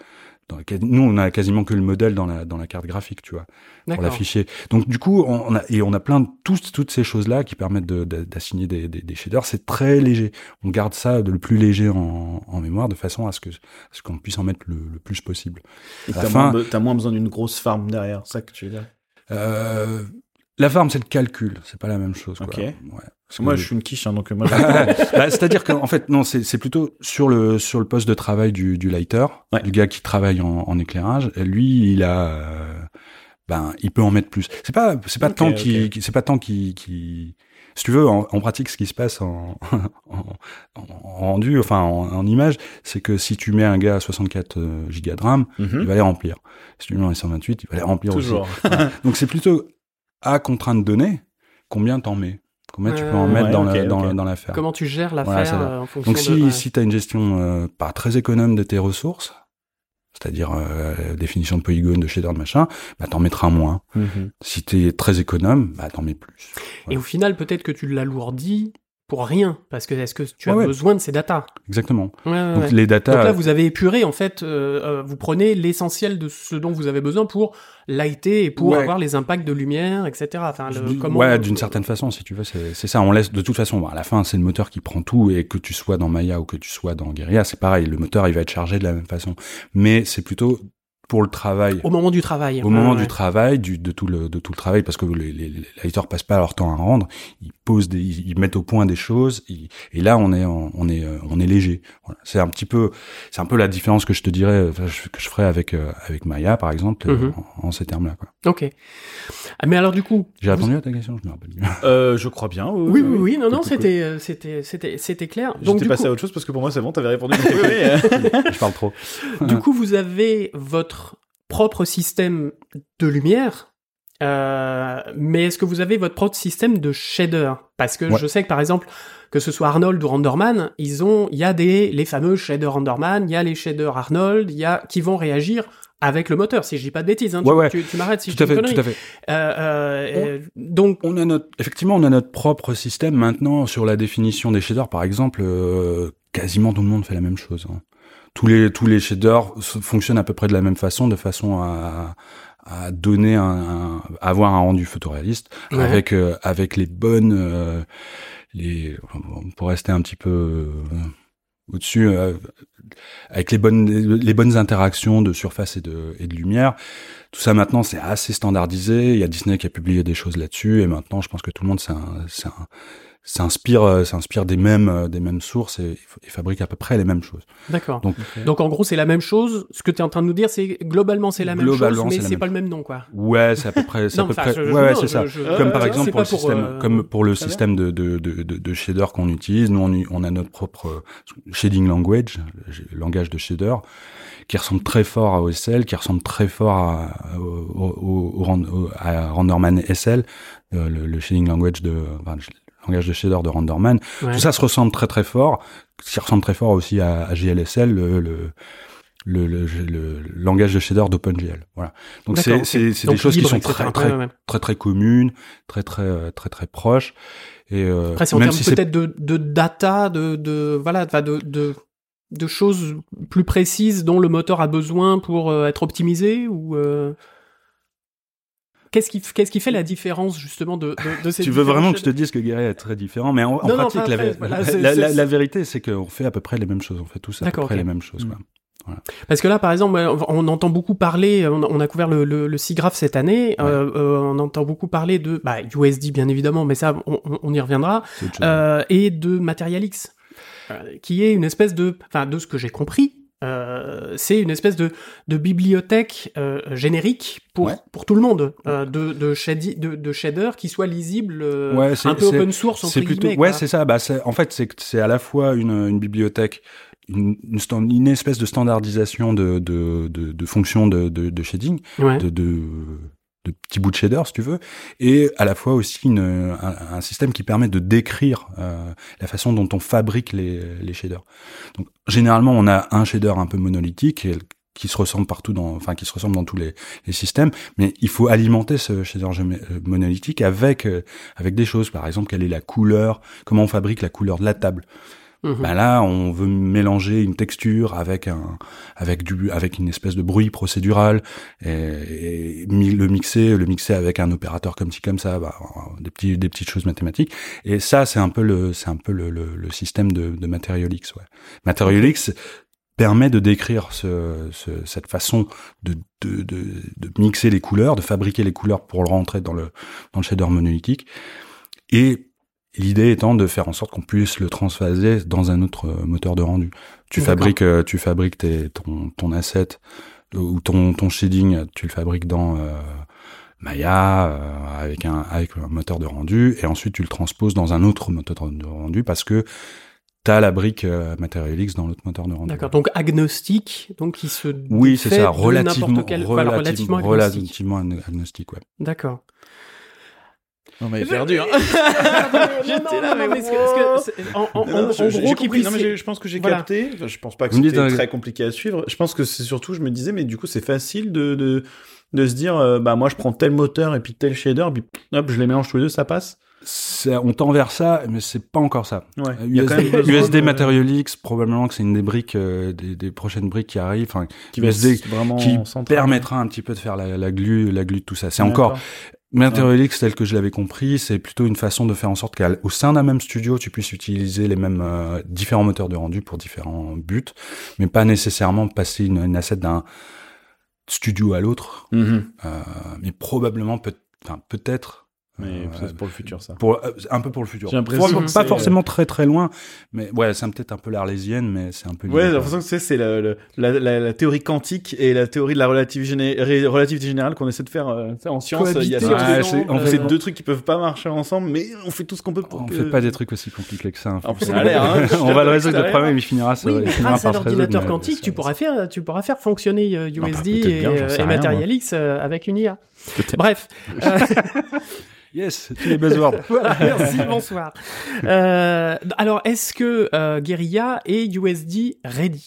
dans la- nous, on a quasiment que le modèle dans la, dans la carte graphique, tu vois pour l'afficher. Donc du coup, on a et on a plein de tous- toutes ces choses là qui permettent de- de- d'assigner des, des, des shaders. C'est très léger. On garde ça de le plus léger en, en mémoire de façon à ce que à ce qu'on puisse en mettre le, le plus possible. Et À la T'as fin- moins, be- t'as moins besoin d'une grosse farm derrière, c'est ça que tu veux dire? Euh, la farm, c'est le calcul. C'est pas la même chose. Quoi. Ok. Ouais. Parce Moi, je suis une quiche, hein, donc moi, je- Bah, C'est-à-dire qu'en fait, non, c'est plutôt sur le sur le poste de travail du, du lighter, Ouais. du gars qui travaille en, en éclairage. Lui, il a, euh, ben, il peut en mettre plus. C'est pas c'est pas tant qui ok. c'est pas tant qui qui si tu veux, en, en pratique, ce qui se passe en, en, en rendu, enfin en, image, c'est que si tu mets un gars à 64 euh, gigas de RAM, il Mhm. va les remplir. Si tu mets un à 128, il va les remplir toujours. aussi. Donc c'est plutôt à contrainte donnée, combien t'en mets, combien tu peux en Euh, mettre ouais, dans la dans, dans l'affaire. Comment tu gères Voilà, l'affaire ça euh, en fonction Donc si, si tu as une gestion euh, pas très économe de tes ressources, c'est-à-dire euh, définition de polygone, de shader, de machin, bah t'en mettras moins. Mhm. Si t'es très économe, bah t'en mets plus. Et au final, peut-être que tu l'alourdis pour rien, parce que est-ce que tu as Ouais, ouais. besoin de ces datas Exactement. Ouais, Donc les datas, Donc là, vous avez épuré, en fait, euh, euh, vous prenez l'essentiel de ce dont vous avez besoin pour lighter et pour avoir les impacts de lumière, etc. Enfin, le, comment... ouais, d'une certaine façon, si tu veux, c'est ça. On laisse de toute façon. à la fin, c'est le moteur qui prend tout, et que tu sois dans Maya ou que tu sois dans Guerilla, c'est pareil. Le moteur, il va être chargé de la même façon. Mais c'est plutôt pour le travail. Au moment du travail. Au moment Ouais, du travail, du, de tout le de tout le travail, parce que les, les, les passent pas leur temps à rendre, ils posent des, ils, ils mettent au point des choses, ils- et là on est en- on est euh, on est léger. Voilà. C'est un petit peu c'est un peu la différence que je te dirais que je ferais avec euh, avec Maya par exemple euh, Mhm. en, en ces termes-là. quoi. Ok. Ah, mais alors, du coup... J'ai vous- répondu à ta question, je me rappelle. plus. Euh, je crois bien. Oui, oui, oui, non, non, c'était, euh, c'était, c'était, c'était clair. Donc, passé coup, à autre chose parce que pour moi, c'est bon, t'avais répondu. oui, oui, euh. je parle trop. du coup, vous avez votre propre système de lumière, euh, mais est-ce que vous avez votre propre système de shader? Parce que Ouais. je sais que par exemple, que ce soit Arnold ou Renderman, ils ont, il y a des les fameux shaders Renderman, il y a les shaders Arnold, il y a qui vont réagir avec le moteur. Si je dis pas de bêtises, hein, tu, Ouais, ouais. tu, tu m'arrêtes si tout je dis une tout à fait. Euh, euh, donc, On a notre, effectivement, on a notre propre système maintenant sur la définition des shaders. Par exemple, quasiment tout le monde fait la même chose. hein. Tous les tous les shaders fonctionnent à peu près de la même façon, de façon à, à donner un, un- avoir un rendu photoréaliste Ouais. avec euh, avec les bonnes euh, les pour rester un petit peu euh, au-dessus, euh, avec les bonnes les bonnes interactions de surface et de et de lumière. Tout ça maintenant c'est assez standardisé. Il y a Disney qui a publié des choses là-dessus et maintenant je pense que tout le monde c'est un, c'est un s'inspire euh, s'inspire des mêmes euh, des mêmes sources et, et, fabrique à peu près les mêmes choses. D'accord. Donc, Donc en gros c'est la même chose. Ce que tu es en train de nous dire c'est globalement c'est la même chose mais c'est pas le même nom quoi. Ouais c'est à peu près c'est à peu près ouais, ouais c'est ça. comme par exemple pour le système euh, comme pour le système de de, de de, de shader qu'on utilise nous on, on a notre propre shading language le langage de shader qui ressemble très fort à OSL, qui ressemble très fort à, au, au, au, à Renderman SL, le, le, shading language de, enfin, langage de shader de Renderman. Tout ça se ressemble très très fort. Ce qui ressemble très fort aussi à, à GLSL, le, le le, le, le, langage de shader d'OpenGL. Voilà. Donc c'est c'est des choses qui sont très très, très très communes, très très très très proches. Et euh, Après, c'est en termes peut-être de, de data, de, de voilà, de, de de choses plus précises dont le moteur a besoin pour euh, être optimisé ou euh... Qu'est-ce qui, qu'est-ce qui fait la différence justement de, de, de ces Tu veux vraiment que je te dise que Guéret est très différent, mais en, en pratique, la, la, la, la, vérité, c'est qu'on fait à peu près les mêmes choses. On fait tous à peu près les mêmes choses. Quoi. Voilà. Parce que là, par exemple, on entend beaucoup parler, on a couvert le, le, le SIGGRAPH cette année, ouais. euh, euh, on entend beaucoup parler de bah, USD bien évidemment, mais ça, on, on y reviendra, euh, et de Material X, qui est une espèce de, enfin, de ce que j'ai compris, euh, c'est une espèce de, de bibliothèque euh, générique pour, ouais. pour tout le monde euh, de, de, shadi, de, de, shader qui soit lisible ouais, un peu open source c'est plutôt ouais c'est ça bah en fait c'est à la fois une, une bibliothèque une, une, stand, une, espèce de standardisation de, de, de, de fonctions de, de, de shading, ouais. de, de, petits bouts de shader, si tu veux, et à la fois aussi une, un, système qui permet de décrire euh, la façon dont on fabrique les, les shaders. Donc, généralement, on a un shader un peu monolithique qui se ressemble partout dans, enfin, qui se ressemble dans tous les, les systèmes, mais il faut alimenter ce shader monolithique avec, euh, avec des choses. Par exemple, quelle est la couleur, comment on fabrique la couleur de la table. Mmh. Ben là, on veut mélanger une texture avec un, avec du, avec une espèce de bruit procédural et, le mixer, le mixer avec un opérateur comme ci comme ça, bah, des petits, des petites choses mathématiques. Et ça, c'est un peu le, c'est un peu le, le, le système de, de Material X. Ouais. Permet de décrire ce, ce, cette façon de, de, de, de, mixer les couleurs, de fabriquer les couleurs pour le rentrer dans le, dans le shader monolithique. Et L'idée étant de faire en sorte qu'on puisse le transphaser dans un autre euh, moteur de rendu. Tu fabriques, euh, tu fabriques tes, ton, ton asset euh, ou ton, ton shading, tu le fabriques dans euh, Maya euh, avec un avec un moteur de rendu et ensuite tu le transposes dans un autre moteur de rendu parce que T'as la brique euh, Material X dans l'autre moteur de rendu. D'accord. Donc agnostique, donc qui se oui c'est ça relativement quel... relativement, relativement agnostique. relativement agnostique ouais. D'accord. On m'avait perdu. Hein. J'étais là, mais en, gros, compris. Non, mais je pense que j'ai voilà. capté. Enfin, je pense pas que c'était très compliqué à suivre. Je pense que c'est surtout, je me disais, mais du coup, c'est facile de, de, de se dire, euh, bah moi, je prends tel moteur et puis tel shader, puis hop, je les mélange tous les deux, ça passe. on tend vers ça, mais c'est pas encore ça. Ouais, USD, USD de... Material X, probablement que c'est une des briques, euh, des, des, prochaines briques qui arrivent, enfin, qui, USD, vraiment qui permettra un petit peu de faire la, la glue, la glue de tout ça. C'est encore, Material X, tel que je l'avais compris, c'est plutôt une façon de faire en sorte qu'au sein d'un même studio, tu puisses utiliser les mêmes euh, différents moteurs de rendu pour différents buts, mais pas nécessairement passer une, une asset d'un studio à l'autre. Mm -hmm. euh, mais probablement peut, peut-être mais euh, c'est pour le futur, ça. Pour, euh, un peu pour le futur. J'ai l'impression. Pas forcément très très loin, mais ouais, c'est peut-être un peu l'arlésienne, mais c'est un peu. Ouais, j'ai l'impression que c'est, c'est la, la, la, la, théorie quantique et la théorie de la relativité, géné... relativité générale qu'on essaie de faire euh, en science. Il y a ouais, c'est, deux trucs qui peuvent pas marcher ensemble, mais on fait tout ce qu'on peut pour on que... fait pas des trucs aussi compliqués que ça. En plus, ça a l'air, hein, on va le résoudre le problème, il finira. Oui, mais grâce à l'ordinateur quantique, tu pourras faire, tu pourras faire fonctionner USD et Material X avec une IA. Bref. Yes, tous les buzzwords. voilà, merci, bonsoir. Euh, alors, est-ce que euh, Guerilla est USD ready?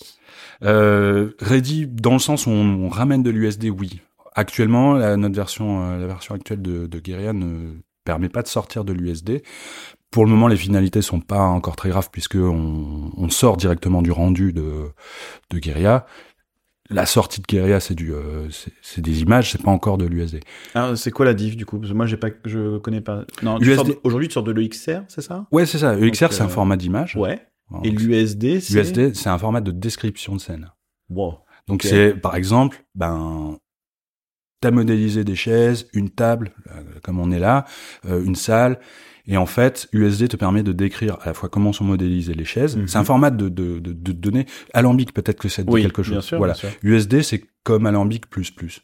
Euh, Ready dans le sens où on, on ramène de l'USD, oui. Actuellement, la, notre version, euh, la version actuelle de, de Guerilla ne permet pas de sortir de l'USD. Pour le moment, les finalités sont pas encore très graves puisque on, on sort directement du rendu de, de Guerilla la sortie de Guerilla, c'est du, euh, c'est des images, c'est pas encore de l'USD. Ah, c'est quoi la diff du coup? Parce que moi, j'ai pas, je connais pas. Non, USD... aujourd'hui, tu sors de l'EXR, c'est ça? Ouais, c'est ça. EXR, c'est un euh... format d'image. Ouais. Et l'USD, c'est... USD, c'est un format de description de scène. Wow. Donc c'est, par exemple, ben, t'as modélisé des chaises, une table, euh, comme on est là, euh, une salle, et en fait, USD te permet de décrire à la fois comment sont modélisées les chaises. Mhm. C'est un format de, de, de, de données alambic, peut-être que c'est Oui, quelque chose. bien sûr, voilà. bien sûr. USD, c'est comme alambic plus plus.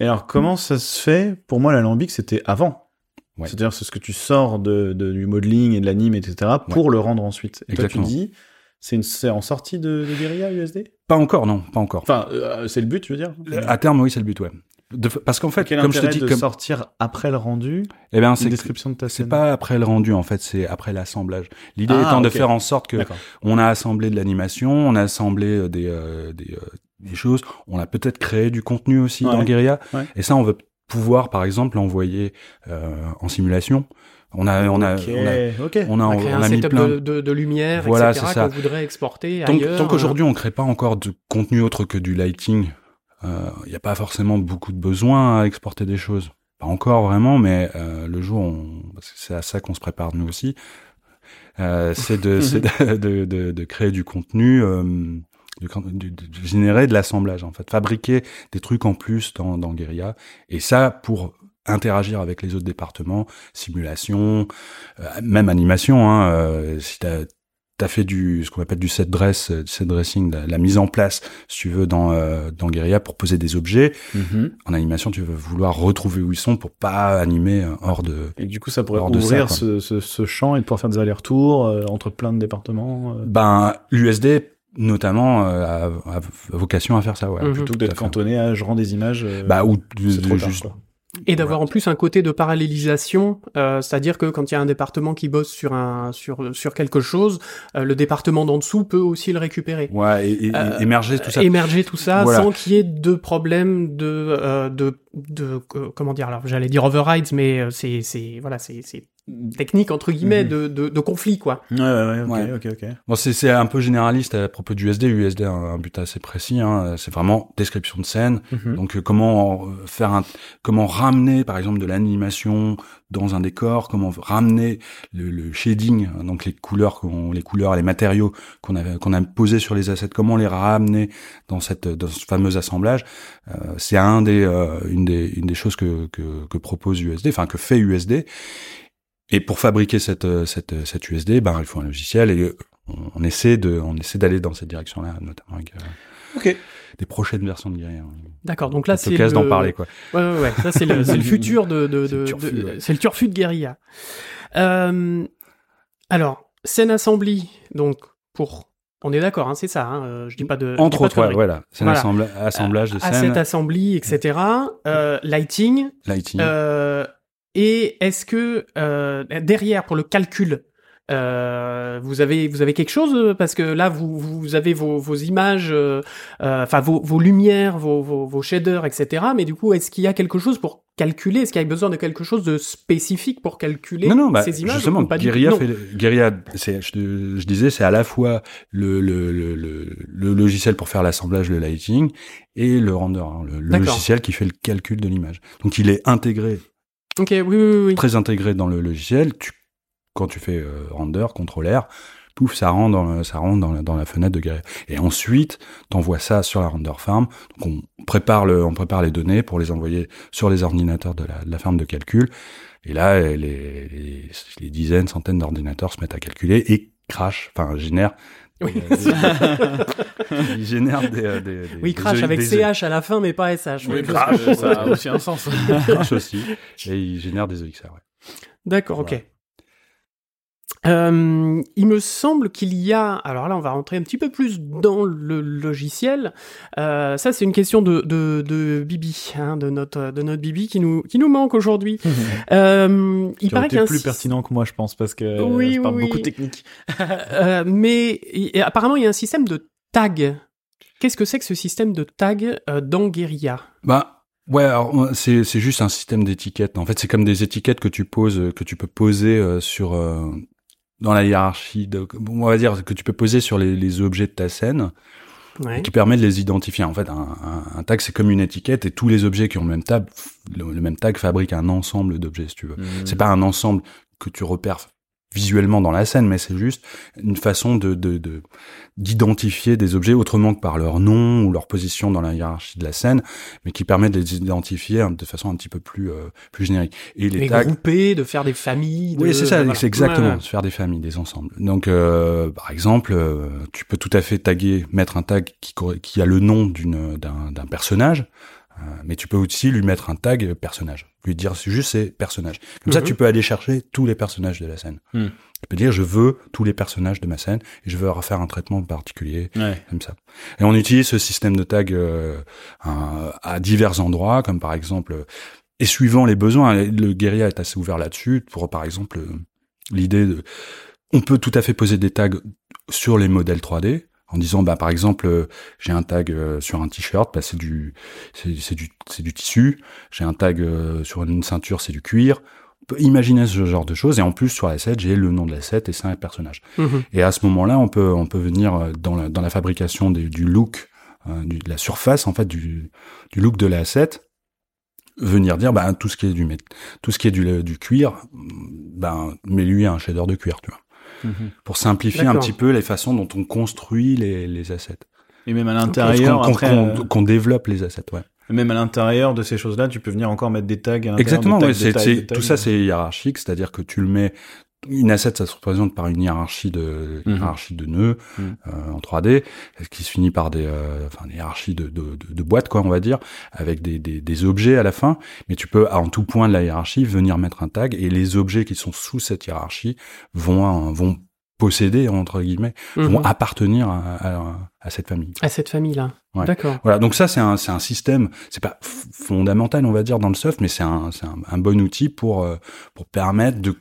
Et alors, comment ça se fait? Pour moi, l'alambic, c'était avant. Ouais. C'est-à-dire, c'est ce que tu sors de, de- du modeling et de l'anime, etc., pour le rendre ensuite. Et Exactement. toi, tu dis, c'est en sortie de, de Guerilla USD Pas encore, non, pas encore. Enfin, euh, c'est le but, je veux dire? À terme, oui, c'est le but, ouais. De- parce qu'en fait, Quel comme je te dis, de comme, sortir après le rendu eh ben, c'est description de ta c'est pas après le rendu, en fait, c'est après l'assemblage. L'idée Ah, étant de faire en sorte que D'accord. on a assemblé de l'animation, on a assemblé euh, des, euh, des, euh, des choses, on a peut-être créé du contenu aussi Ouais. dans Guerilla, Ouais. et ça, on veut pouvoir, par exemple, l'envoyer euh, en simulation. On a, on a, Ok, on a, on a, On a on créé a un mis setup plein. de, de, de lumière, Voilà, etc. c'est ça. qu'on voudrait exporter Tant, ailleurs. tant qu'aujourd'hui, on crée pas encore de contenu autre que du lighting, il n'y a pas forcément beaucoup de besoin à exporter des choses. Pas encore vraiment, mais euh, le jour, on... c'est à ça qu'on se prépare nous aussi, euh, c'est de, de, de, de, créer du contenu, euh, de, de, de générer de l'assemblage en fait, fabriquer des trucs en plus dans, dans Guerilla, et ça pour interagir avec les autres départements, simulation, euh, même animation. Hein, euh, si t'as as fait du ce qu'on appelle du set dress, euh, du set dressing, la, la mise en place, si tu veux, dans euh, dans Guerilla pour poser des objets. Mhm. En animation, tu vas vouloir retrouver où ils sont pour pas animer euh, hors de. Et du coup, ça pourrait Hors de ça, ouvrir quoi. ce, ce, ce champ et de pouvoir faire des allers-retours euh, entre plein de départements. euh, Ben l'USD notamment euh, a, a vocation à faire ça, ouais. Mhm. plutôt que d'être cantonné à je rends des images. euh, Bah ou c'est de, trop de tard, juste quoi. Et d'avoir en plus un côté de parallélisation, euh, c'est-à-dire que quand il y a un département qui bosse sur un sur sur quelque chose, euh, le département d'en dessous peut aussi le récupérer. ouais et, et- Euh, émerger tout ça. Émerger tout ça Voilà. sans qu'il y ait de problème de euh, de de euh, comment dire alors j'allais dire overrides mais euh, c'est c'est voilà c'est c'est technique entre guillemets Mhm. de, de de conflit quoi. Ouais, ouais, ouais, ok, Ouais. ok, ok. Bon, c'est c'est un peu généraliste à propos du USD. USD a un, un but assez précis. Hein. C'est vraiment description de scène. Mhm. Donc euh, comment euh, faire un, comment ramener par exemple de l'animation dans un décor, comment ramener le, le shading, hein, donc les couleurs, qu'on- les couleurs, les matériaux qu'on a qu'on a posés sur les assets, comment les ramener dans cette dans ce fameux assemblage. Euh, c'est un des euh, une des une des choses que que, que propose USD, enfin que fait USD. Et pour fabriquer cette euh, cette cette USD, ben il faut un logiciel et euh, on, on essaie de on essaie d'aller dans cette direction-là, notamment avec euh, des prochaines versions de Guerrier. D'accord donc là C'est c'est l'occasion le- d'en parler quoi. Ouais, ouais, ouais. Ça, c'est le, futur de, de, C'est le turfu, de- ouais. c'est le turfu de guérilla. Euh, alors, scène assembly, donc, pour, on est d'accord, hein, c'est ça, hein, euh, je dis pas de. Entre autres, ouais, voilà, c'est Voilà. assemblage de Asset scènes, assembly, etc. Euh, lighting, lighting. euh, et est-ce que, euh, derrière, pour le calcul, euh, vous avez vous avez quelque chose euh, parce que là vous vous avez vos, vos images, euh, enfin vos, vos lumières, vos, vos, vos shaders, etc. Mais du coup, est-ce qu'il y a quelque chose pour calculer? Est-ce qu'il y a besoin de quelque chose de spécifique pour calculer non, non, bah, ces images justement, pas du Guerilla Non. fait, Guerilla, je, je disais, c'est à la fois le, le, le, logiciel pour faire l'assemblage, le lighting, et le render, hein, le, logiciel qui fait le calcul de l'image. Donc il est intégré, Ok, oui, oui, oui. très intégré dans le logiciel. Tu, quand tu fais euh, render, contrôleur, pouf, ça rentre dans, ça dans, la- dans la fenêtre de Guerilla. Et ensuite, t'envoies ça sur la render farm. Donc on prépare le, on prépare les données pour les envoyer sur les ordinateurs de la, de la de calcul. Et là, les, les, les dizaines, centaines d'ordinateurs se mettent à calculer et crash, enfin génèrent. Oui. ils génèrent des, euh, des, des Oui, crash avec des CH à la fin, mais pas SH. Oui, que ça a aussi un sens. crash aussi. Et ils génèrent des EXR, ouais. D'accord, ok. Euh, il me semble qu'il y a, alors là on va rentrer un petit peu plus dans le logiciel. Euh, ça c'est une question de, de, de Bibi, hein, de notre de notre Bibi qui nous qui nous manque aujourd'hui. Euh, il Qui paraît qu'il y a été un plus pertinent que moi, je pense, parce que Oui, je parle oui, beaucoup oui. de technique. Euh, mais et apparemment il y a un système de tag. Qu'est-ce que c'est que ce système de tag euh, dans Guerilla Bah ouais, alors c'est c'est juste un système d'étiquettes. En fait, c'est comme des étiquettes que tu poses, euh, que tu peux poser euh, sur euh, dans la hiérarchie. De, bon, on va dire que tu peux poser sur les, les objets de ta scène, Ouais. qui permet de les identifier. En fait, un, un, un tag c'est comme une étiquette, et tous les objets qui ont le même tag, le, le même tag fabrique un ensemble d'objets, si tu veux. Mm. C'est pas un ensemble que tu repères visuellement dans la scène, mais c'est juste une façon de de- de- d'identifier des objets autrement que par leur nom ou leur position dans la hiérarchie de la scène, mais qui permet de les identifier hein, de façon un petit peu plus euh, plus générique. Et les Les tags, grouper, de faire des familles. oui, de- c'est ça, voilà. c'est exactement, Ouais, ouais. se faire des familles, des ensembles. Donc, euh, par exemple, euh, tu peux tout à fait taguer, mettre un tag qui, qui a le nom d'une d'un d'un personnage, mais tu peux aussi lui mettre un tag personnage, lui dire juste c'est personnage. Comme ça, Mhm. tu peux aller chercher tous les personnages de la scène. Mhm. Tu peux dire je veux tous les personnages de ma scène et je veux refaire un traitement particulier Ouais. comme ça. Et on utilise ce système de tag euh, à, à divers endroits, comme par exemple, euh, et suivant les besoins, le guérilla est assez ouvert là-dessus, pour par exemple euh, l'idée de... On peut tout à fait poser des tags sur les modèles 3D, en disant, bah, par exemple, euh, j'ai un tag euh, sur un t-shirt, bah, c'est du, c'est du, c'est du tissu. J'ai un tag euh, sur une ceinture, c'est du cuir. On peut imaginer ce genre de choses. Et en plus, sur l'asset, j'ai le nom de l'asset et c'est un personnage. Mhm. Et à ce moment-là, on peut on peut venir dans la, dans la fabrication des- du look, du- de la surface en fait du, du look de l'asset, venir dire bah tout ce qui est du mét- tout ce qui est du, du cuir, ben mets lui un shader de cuir, tu vois, Pour simplifier un petit peu les façons dont on construit les, les assets, Et même à l'intérieur, qu'on- qu'on- euh, développe les assets, ouais. même à l'intérieur de ces choses-là, tu peux venir encore mettre des tags. À l'intérieur, Exactement, tags, ouais, tags, tags. tout ça c'est hiérarchique, c'est-à-dire que tu le mets une asset, ça se représente par une hiérarchie de Mhm. hiérarchie de nœuds Mhm. euh, en 3D, qui se finit par des, euh, enfin, des hiérarchies de, de, de, de boîtes, quoi, on va dire, avec des, des, des objets à la fin. Mais tu peux, en tout point de la hiérarchie, venir mettre un tag, et les objets qui sont sous cette hiérarchie vont euh, vont posséder entre guillemets, vont Mhm. appartenir à, à, à cette famille. À cette famille-là. Ouais. D'accord. Voilà, donc ça c'est un c'est un système, c'est pas fondamental on va dire dans le soft, mais c'est un c'est un, un bon outil pour euh, pour permettre de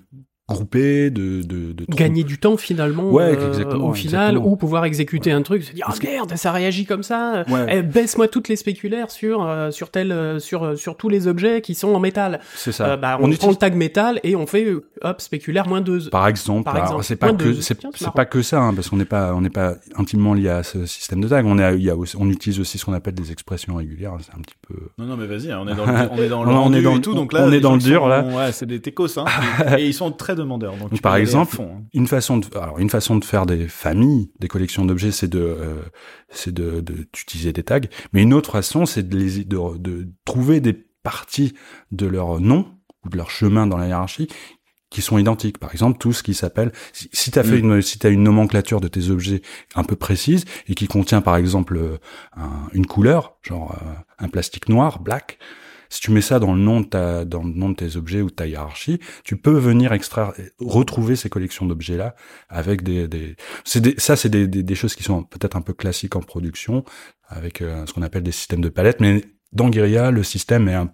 de de, de trou- Gagner du temps finalement Ouais, euh, exactement, au final exactement. ou pouvoir exécuter un truc se dire que- merde ça réagit comme ça Ouais. Eh, baisse-moi toutes les spéculaires sur euh, sur tel euh, sur sur tous les objets qui sont en métal c'est ça. Euh, bah, on, on prend utilise le tag métal et on fait hop spéculaire moins deux par exemple, c'est pas que c'est pas que ça hein, parce qu'on n'est pas on n'est pas intimement lié à ce système de tag, on a il y a aussi, on utilise aussi ce qu'on appelle des expressions régulières, c'est un petit peu Non, non, mais vas-y, on est dans le, on est dans le On est dans et le- tout, donc là, on est dans le dur, là. Ouais, c'est des techos, hein. et ils sont très demandeurs. Donc, Donc, tu par exemple, fond, hein. une façon de alors une façon de faire des familles, des collections d'objets, c'est de euh, c'est de de- d'utiliser des tags. Mais une autre façon, c'est de les de, de trouver des parties de leur nom ou de leur chemin dans la hiérarchie qui sont identiques. Par exemple, tout ce qui s'appelle si, si t'as fait Mm. une si t'as une nomenclature de tes objets un peu précise et qui contient par exemple euh, un- une couleur, genre euh, un plastique noir, black. Si tu mets ça dans le nom de ta dans le nom de tes objets ou de ta hiérarchie, tu peux venir extraire retrouver ces collections d'objets là avec des, des, c'est des ça c'est des, des, choses qui sont peut-être un peu classiques en production avec euh, ce qu'on appelle des systèmes de palettes mais dans Guerilla le système est un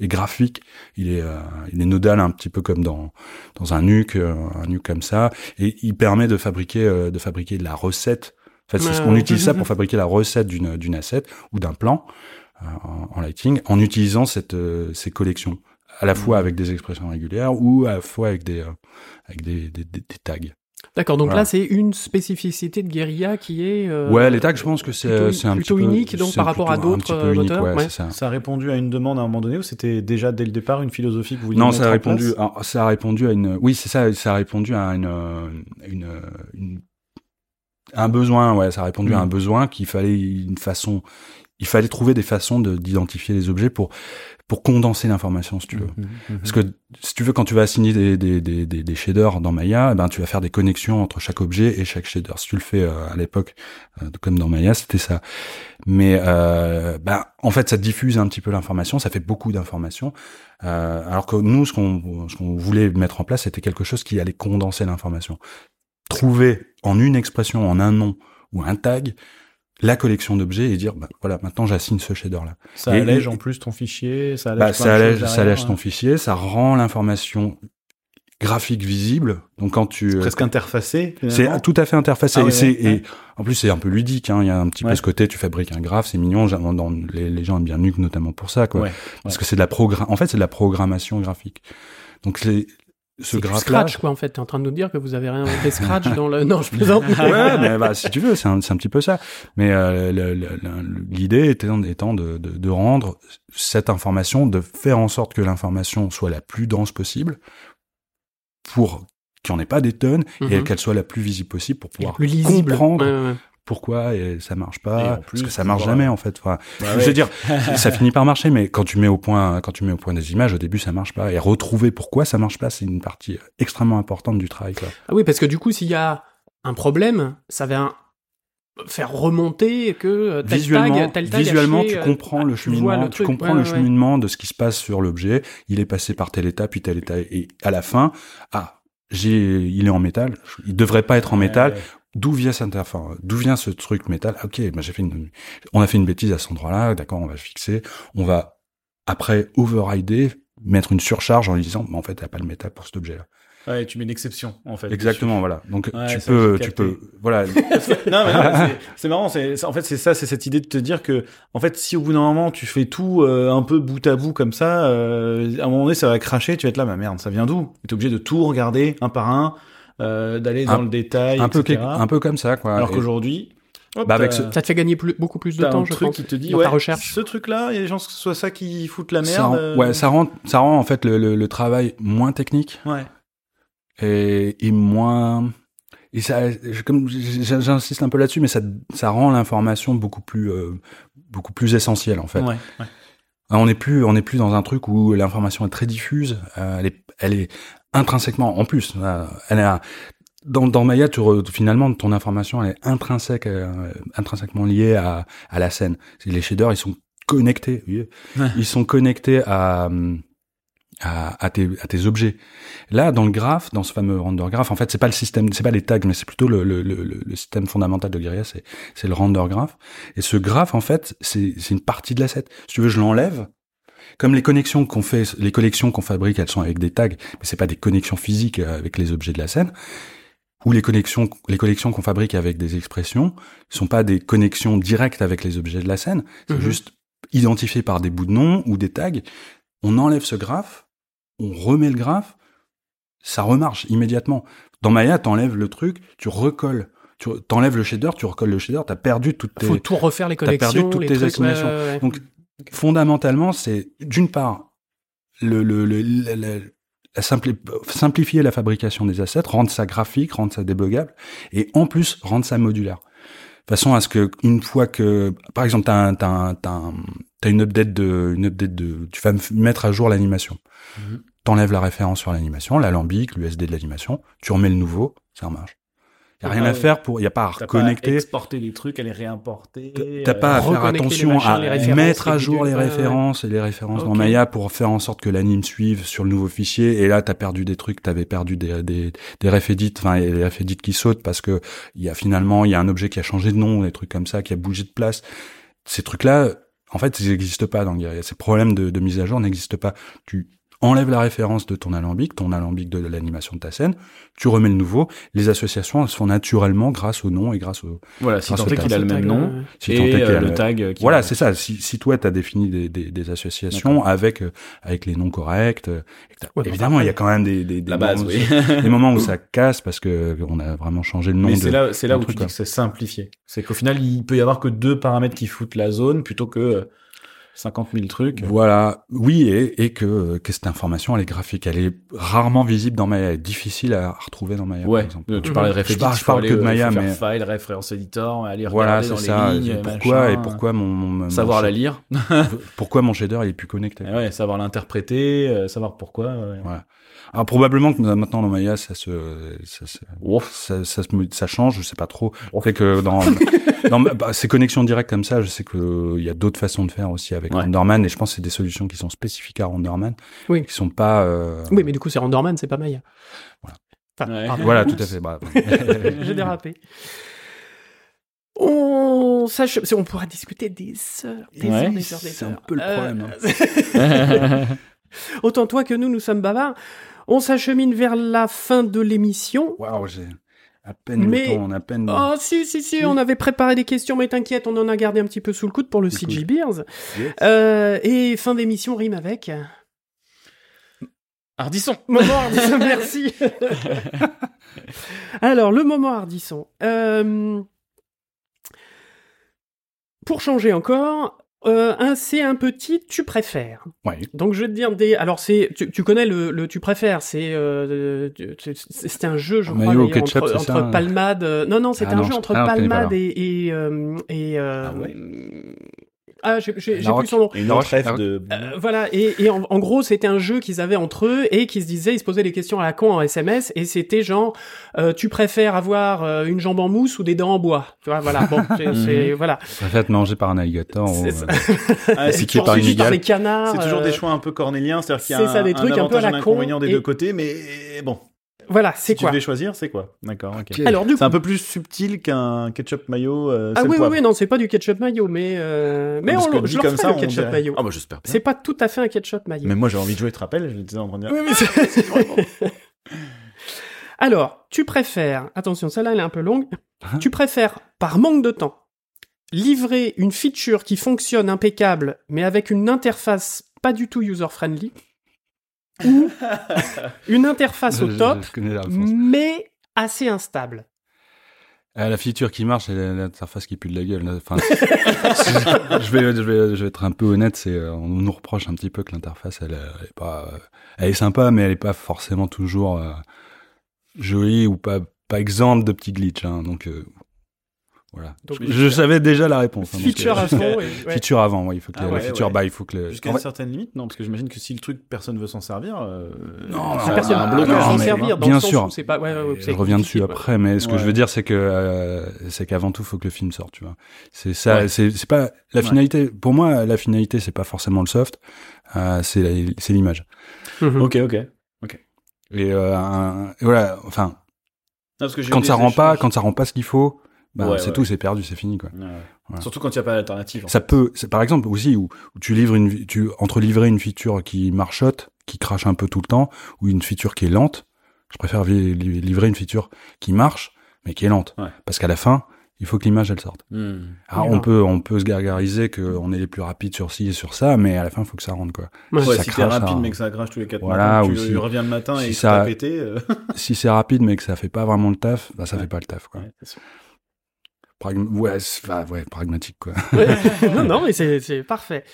est graphique, il est euh, il est nodal un petit peu comme dans dans un nuke euh, un nuke comme ça. Et il permet de fabriquer euh, de fabriquer de la recette. En fait, c'est ce Ouais, qu'on utilise ça pour fabriquer la recette d'une d'une asset ou d'un plan en, en lighting en utilisant cette euh, ces collections à la fois Mhm. avec des expressions régulières ou à la fois avec des euh, avec des, des, des- des tags. d'accord donc Voilà. là c'est une spécificité de guérilla qui est euh, ouais, les tags, je pense que c'est un plutôt petit peu unique, donc, par rapport à d'autres, euh, moteurs, ouais, ça. Ça a répondu à une demande à un moment donné ou c'était déjà dès le départ une philosophie que vous vouliez Non, mettre ça a en répondu. place alors, ça a répondu à une. Oui, c'est ça. Ça a répondu à une, euh, une, euh, une- un besoin. Ouais, ça a répondu à Mm. un besoin qu'il fallait une façon. Il fallait trouver des façons de d'identifier les objets pour pour condenser l'information, si tu veux. Mhm, mhm. Parce que si tu veux, quand tu vas assigner des, des, des, des, des shaders dans Maya, eh ben, tu vas faire des connexions entre chaque objet et chaque shader. Si tu le fais euh, à l'époque, euh, comme dans Maya, c'était ça. Mais euh, ben, en fait, ça diffuse un petit peu l'information, ça fait beaucoup d'informations. Euh, alors que nous, ce qu'on ce qu'on voulait mettre en place, c'était quelque chose qui allait condenser l'information. Trouver en une expression, en un nom ou un tag, la collection d'objets et dire, ben, voilà, maintenant j'assigne ce shader-là. Ça Et- allège et- en plus ton fichier, ça allège Bah, ça allège, ça allège ton hein. fichier, ça rend l'information graphique visible. Donc quand tu euh, presque interfacé. c'est tout à fait interfacé. Ah et, c'est- ouais, ouais. et en plus c'est un peu ludique. Hein. Il y a un petit Ouais. peu ce côté, tu fabriques un graphe, c'est mignon. J'aime- Dans, les, les gens aiment bien Nuke notamment pour ça, quoi. Ouais, Parce que c'est de la. En fait, c'est de la programmation graphique. Donc c'est ce graphe Scratch quoi en fait t'es en train de nous dire que vous avez réinventé Scratch dans le non je plaisante ouais, mais bah, si tu veux, c'est un, un petit peu ça. Mais euh, l'idée étant, étant de, de, de rendre cette information, de faire en sorte que l'information soit la plus dense possible pour qu'il n'y en ait pas des tonnes Mhm. et qu'elle soit la plus visible possible pour pouvoir plus lisible. comprendre Ouais, ouais. Pourquoi et ça marche pas parce que ça marche jamais en fait. Enfin, Bah Je ouais. veux dire, ça finit par marcher, mais quand tu mets au point, quand tu mets au point des images, au début, ça marche pas. Et retrouver pourquoi ça marche pas, c'est une partie extrêmement importante du travail. Quoi. Ah oui, parce que du coup, s'il y a un problème, ça va faire remonter que euh, tel visuellement, tag, tel tag a visuellement, tu euh, comprends ah, le cheminement, tu comprends Ouais, le ouais, cheminement de ce qui se passe sur l'objet. Il est passé par telle étape, puis telle étape, et à la fin, ah, j'ai, il est en métal. Il devrait pas être en métal. Ouais. D'où vient cette, enfin, d'où vient ce truc métal? Ah, Ok, bah, j'ai fait une, on a fait une bêtise à cet endroit-là. D'accord, on va fixer. On va après overrider, mettre une surcharge en lui disant, mais en fait, t'as pas le métal pour cet objet-là. Ouais, tu mets une exception, en fait. Exactement, voilà. Donc Ouais, tu peux, tu peux, voilà. non, c'est- marrant. C'est, en fait, c'est ça, c'est cette idée de te dire que, en fait, si au bout d'un moment tu fais tout euh, un peu bout à bout comme ça, euh, à un moment donné, ça va cracher. Tu vas être là, ma merde, ça vient d'où? T'es obligé de tout regarder un par un, euh, d'aller dans Un- le détail, un peu, etc. un peu comme ça, quoi. Alors Et- qu'aujourd'hui, Bah, avec t'as- ce- Ça te fait gagner plus- beaucoup plus de temps, un je truc pense. qui te dit, dans ouais, ta recherche. ce truc-là, il y a des gens que ce soit ça qui foutent la merde. ça rend, euh, ouais, ça rend, ça rend en fait le, le, le travail moins technique Ouais. et, et moins. Et ça, je- comme j'insiste un peu là-dessus, mais ça, ça rend l'information beaucoup plus, euh, beaucoup plus essentielle en fait. Ouais, ouais. On n'est plus, on n'est plus dans un truc où l'information est très diffuse. euh, elle est, elle est intrinsèquement, en plus, euh, elle un- dans, dans Maya, tu re- finalement, ton information, elle est intrinsèque, euh, intrinsèquement liée à, à la scène. Les shaders, ils sont connectés. Ouais. ils sont connectés à, à, à tes, à tes objets. Là, dans le graphe, dans ce fameux render graph, en fait, c'est pas le système, c'est pas les tags, mais c'est plutôt le, le, le, le système fondamental de Guerilla, c'est, c'est le render graph. Et ce graphe, en fait, c'est, c'est une partie de l'asset. Si tu veux, je l'enlève. Comme les connexions qu'on fait, les collections qu'on fabrique, elles sont avec des tags, mais c'est pas des connexions physiques euh, avec les objets de la scène. Ou les connexions, les collections qu'on fabrique avec des expressions, sont pas des connexions directes avec les objets de la scène. C'est Mhm. juste identifié par des bouts de nom ou des tags. On enlève ce graphe, on remet le graphe, ça remarche immédiatement. Dans Maya, t'enlèves le truc, tu recolles. Tu t'enlèves le shader, tu recolles le shader, t'as perdu toutes tes... Faut tout refaire les T'as perdu connexions, toutes les tes trucs, assignations. ouais, ouais, ouais. Donc, fondamentalement, c'est d'une part le, le, le- la- la- la simpli- simplifier la fabrication des assets, rendre ça graphique, rendre ça débuggable, et en plus rendre ça modulaire. De façon à ce que une fois que, par exemple, t'as un, t'as un- t'as un- t'as une update de, une update de, tu vas mettre à jour l'animation. Mhm. T'enlèves la référence sur l'animation, l'alambic, l'USD de l'animation, tu remets le nouveau, ça marche. Y a rien à faire pour, y a pas à T'as pas à reconnecter. exporter les trucs, à les réimporter. T'as pas à euh, faire reconnecter attention machins, à mettre à jour les références et les références dans Ok. Maya pour faire en sorte que l'anime suive sur le nouveau fichier. Et là, t'as perdu des trucs, t'avais perdu des, des, des refedits, enfin, les refedits qui sautent parce que il y a finalement, il y a un objet qui a changé de nom, des trucs comme ça, qui a bougé de place. Ces trucs-là, en fait, ils n'existent pas dans Guerilla. Ces problèmes de, de mise à jour n'existent pas. Tu enlèves la référence de ton alambic, ton alambic de l'animation de ta scène, tu remets le nouveau. Les associations, elles se font naturellement grâce au nom et grâce au, Voilà, si tant est tag. qu'il a le même nom. Ouais. si et tant est qu'il y a euh, le tag. euh, qui voilà, c'est ça. Si, si toi, tu as défini des, des, des associations avec, euh, avec les noms corrects, euh, t'as- Ouais, évidemment, il y a quand même des, des, des la base, moments, oui. des moments où ça casse parce que on a vraiment changé le nom Mais c'est là, c'est là où tu dis que c'est simplifié. C'est qu'au final, il peut y avoir que deux paramètres qui foutent la zone plutôt que euh, 50 000 trucs. Voilà, oui, et, et que, que cette information, elle est graphique. Elle est rarement visible dans Maya. Elle est difficile à retrouver dans Maya, Ouais, par exemple. tu parlais de Je Refedit, parle- je parle aller, que de Maya, mais- file, reference editor, aller Voilà, regarder c'est dans ça. les lignes, Et pourquoi, machin, et pourquoi mon, mon, mon- savoir mon- la lire, pourquoi mon shader il est plus connecté. Ouais, savoir l'interpréter, euh, savoir pourquoi. ouais. Ouais. Alors probablement que maintenant dans Maya ça se ça, se- Ouf. ça, ça, se mo- ça change, je sais pas trop. Ouf. Fait que dans, dans bah, ces connexions directes comme ça, je sais que euh, il y a d'autres façons de faire aussi avec Ouais. Renderman et je pense que c'est des solutions qui sont spécifiques à Renderman, Oui. qui sont pas. euh, Oui, mais du coup, c'est Renderman, c'est pas Maya. Voilà. Enfin, Ouais. pardon. Voilà, tout à fait. Bah, J'ai dérapé. On sache, on pourra discuter des heures, des Ouais, heures, des heures, des c'est un peu le Euh, problème, hein. Autant toi que nous, nous sommes bavards. On s'achemine vers la fin de l'émission. Waouh, j'ai à peine Mais- le temps, on a à peine. Oh, si, si, si, on avait préparé des questions, mais t'inquiète, on en a gardé un petit peu sous le coude pour le. CG Beers. Yes. Euh, et fin d'émission rime avec. Ardisson. Moment Hardisson, merci. Alors, le moment Hardisson. Euh, Pour changer encore, Euh, un, c'est un petit tu préfères. Ouais. Donc je vais te dire des. Alors c'est, tu, tu connais le, le tu préfères. C'est, euh, c'était un jeu, je crois, au d'ailleurs, ketchup, entre, c'est entre Palmade. euh, Non non, c'était Ah un non, jeu je- entre ah, Palmade et et euh, et. euh, Ah ouais. Ah, j'ai j'ai- j'ai Larocque. plus son nom. Une Alors, autre rêve alors- de. Euh, voilà, et, et en, en gros, c'était un jeu qu'ils avaient entre eux et qui se disaient, ils se posaient des questions à la con en SMS, et c'était genre, euh, tu préfères avoir euh, une jambe en mousse ou des dents en bois? Tu vois, voilà, bon, c'est- c'est- voilà. Je préfère être mangé par un alligator. ou, C'est euh, Ah, c'est par une les canards. c'est toujours euh, des choix un peu cornéliens, c'est-à-dire qu'il y a c'est un, ça, des trucs un peu avantage à et la un con, inconvénient des et- deux côtés, mais bon, Voilà, si c'est tu quoi devais choisir, c'est quoi? D'accord, ok. Alors, du coup, C'est un peu plus subtil qu'un ketchup mayo. euh, Ah le oui, oui, oui, non, c'est pas du ketchup mayo, mais euh, mais Parce on, le- je le comme ça, le ketchup dirait- mayo. Ah bah j'espère. bien. C'est pas tout à fait un ketchup mayo. Mais moi j'ai envie de jouer, tu te rappelles J'étais en train de dire. Oui, mais c'est- Alors, tu préfères, attention, celle-là elle est un peu longue, Hein? Tu préfères, par manque de temps, livrer une feature qui fonctionne impeccable, mais avec une interface pas du tout user-friendly, ou une interface au top, Je, mais assez instable. Ah, la feature qui marche, c'est l'interface qui pue de la gueule. Enfin, je, vais, je, vais, je vais être un peu honnête, c'est euh, on nous reproche un petit peu que l'interface, elle, elle est pas, euh, elle est sympa, mais elle est pas forcément toujours euh, jolie ou pas, pas exempte de petits glitches. hein. donc euh, voilà. Donc, je, je savais déjà la réponse. hein, Feature euh, fond. et- ouais. Feature avant, ouais, il faut que Ah ouais, feature, ouais. bah, il faut que le- Jusqu'à une fait- certaine limite, non Parce que j'imagine que si le truc personne veut s'en servir. euh, Non, non, Personne un ah, ne blocage. s'en servir dans bien le sens sûr. où pas. ouais, ouais, ouais, je reviens dessus après, mais ce que Ouais. je veux dire, c'est que euh, c'est qu'avant tout, faut que le film sorte, tu vois. C'est ça, Ouais. c'est pas la Ouais. finalité. Pour moi, la finalité, c'est pas forcément le soft, euh, c'est c'est l'image. Mhm. Ok, ok. Et, euh, un- et voilà, enfin, Non, parce que j'ai quand ça rend pas, quand ça rend pas ce qu'il faut, bah, Ouais, c'est ouais. tout, c'est perdu, c'est fini, quoi. Ouais, ouais. Surtout quand il n'y a pas d'alternative. Ça fait. peut, c'est par exemple aussi où, où tu livres une, tu entre livrer une feature qui marchote, qui crache un peu tout le temps, ou une feature qui est lente. Je préfère li- li- livrer une feature qui marche, mais qui est lente, Ouais. parce qu'à la fin, il faut que l'image elle sorte. Hmm. Alors, Oui, on peut, on peut se gargariser qu'on est les plus rapides sur ci et sur ça, mais à la fin, il faut que ça rentre, quoi. Ouais. Ouais, ça si t'es crache, rapide ça- mais que ça crache tous les 4 Voilà, matins, ou tu si- reviens le matin si et ça- pété. euh, si c'est rapide, mais que ça fait pas vraiment le taf, bah, ça Ouais. fait pas le taf, quoi. Ouais, enfin, ouais, pragmatique, quoi. non, non, mais c'est c'est parfait.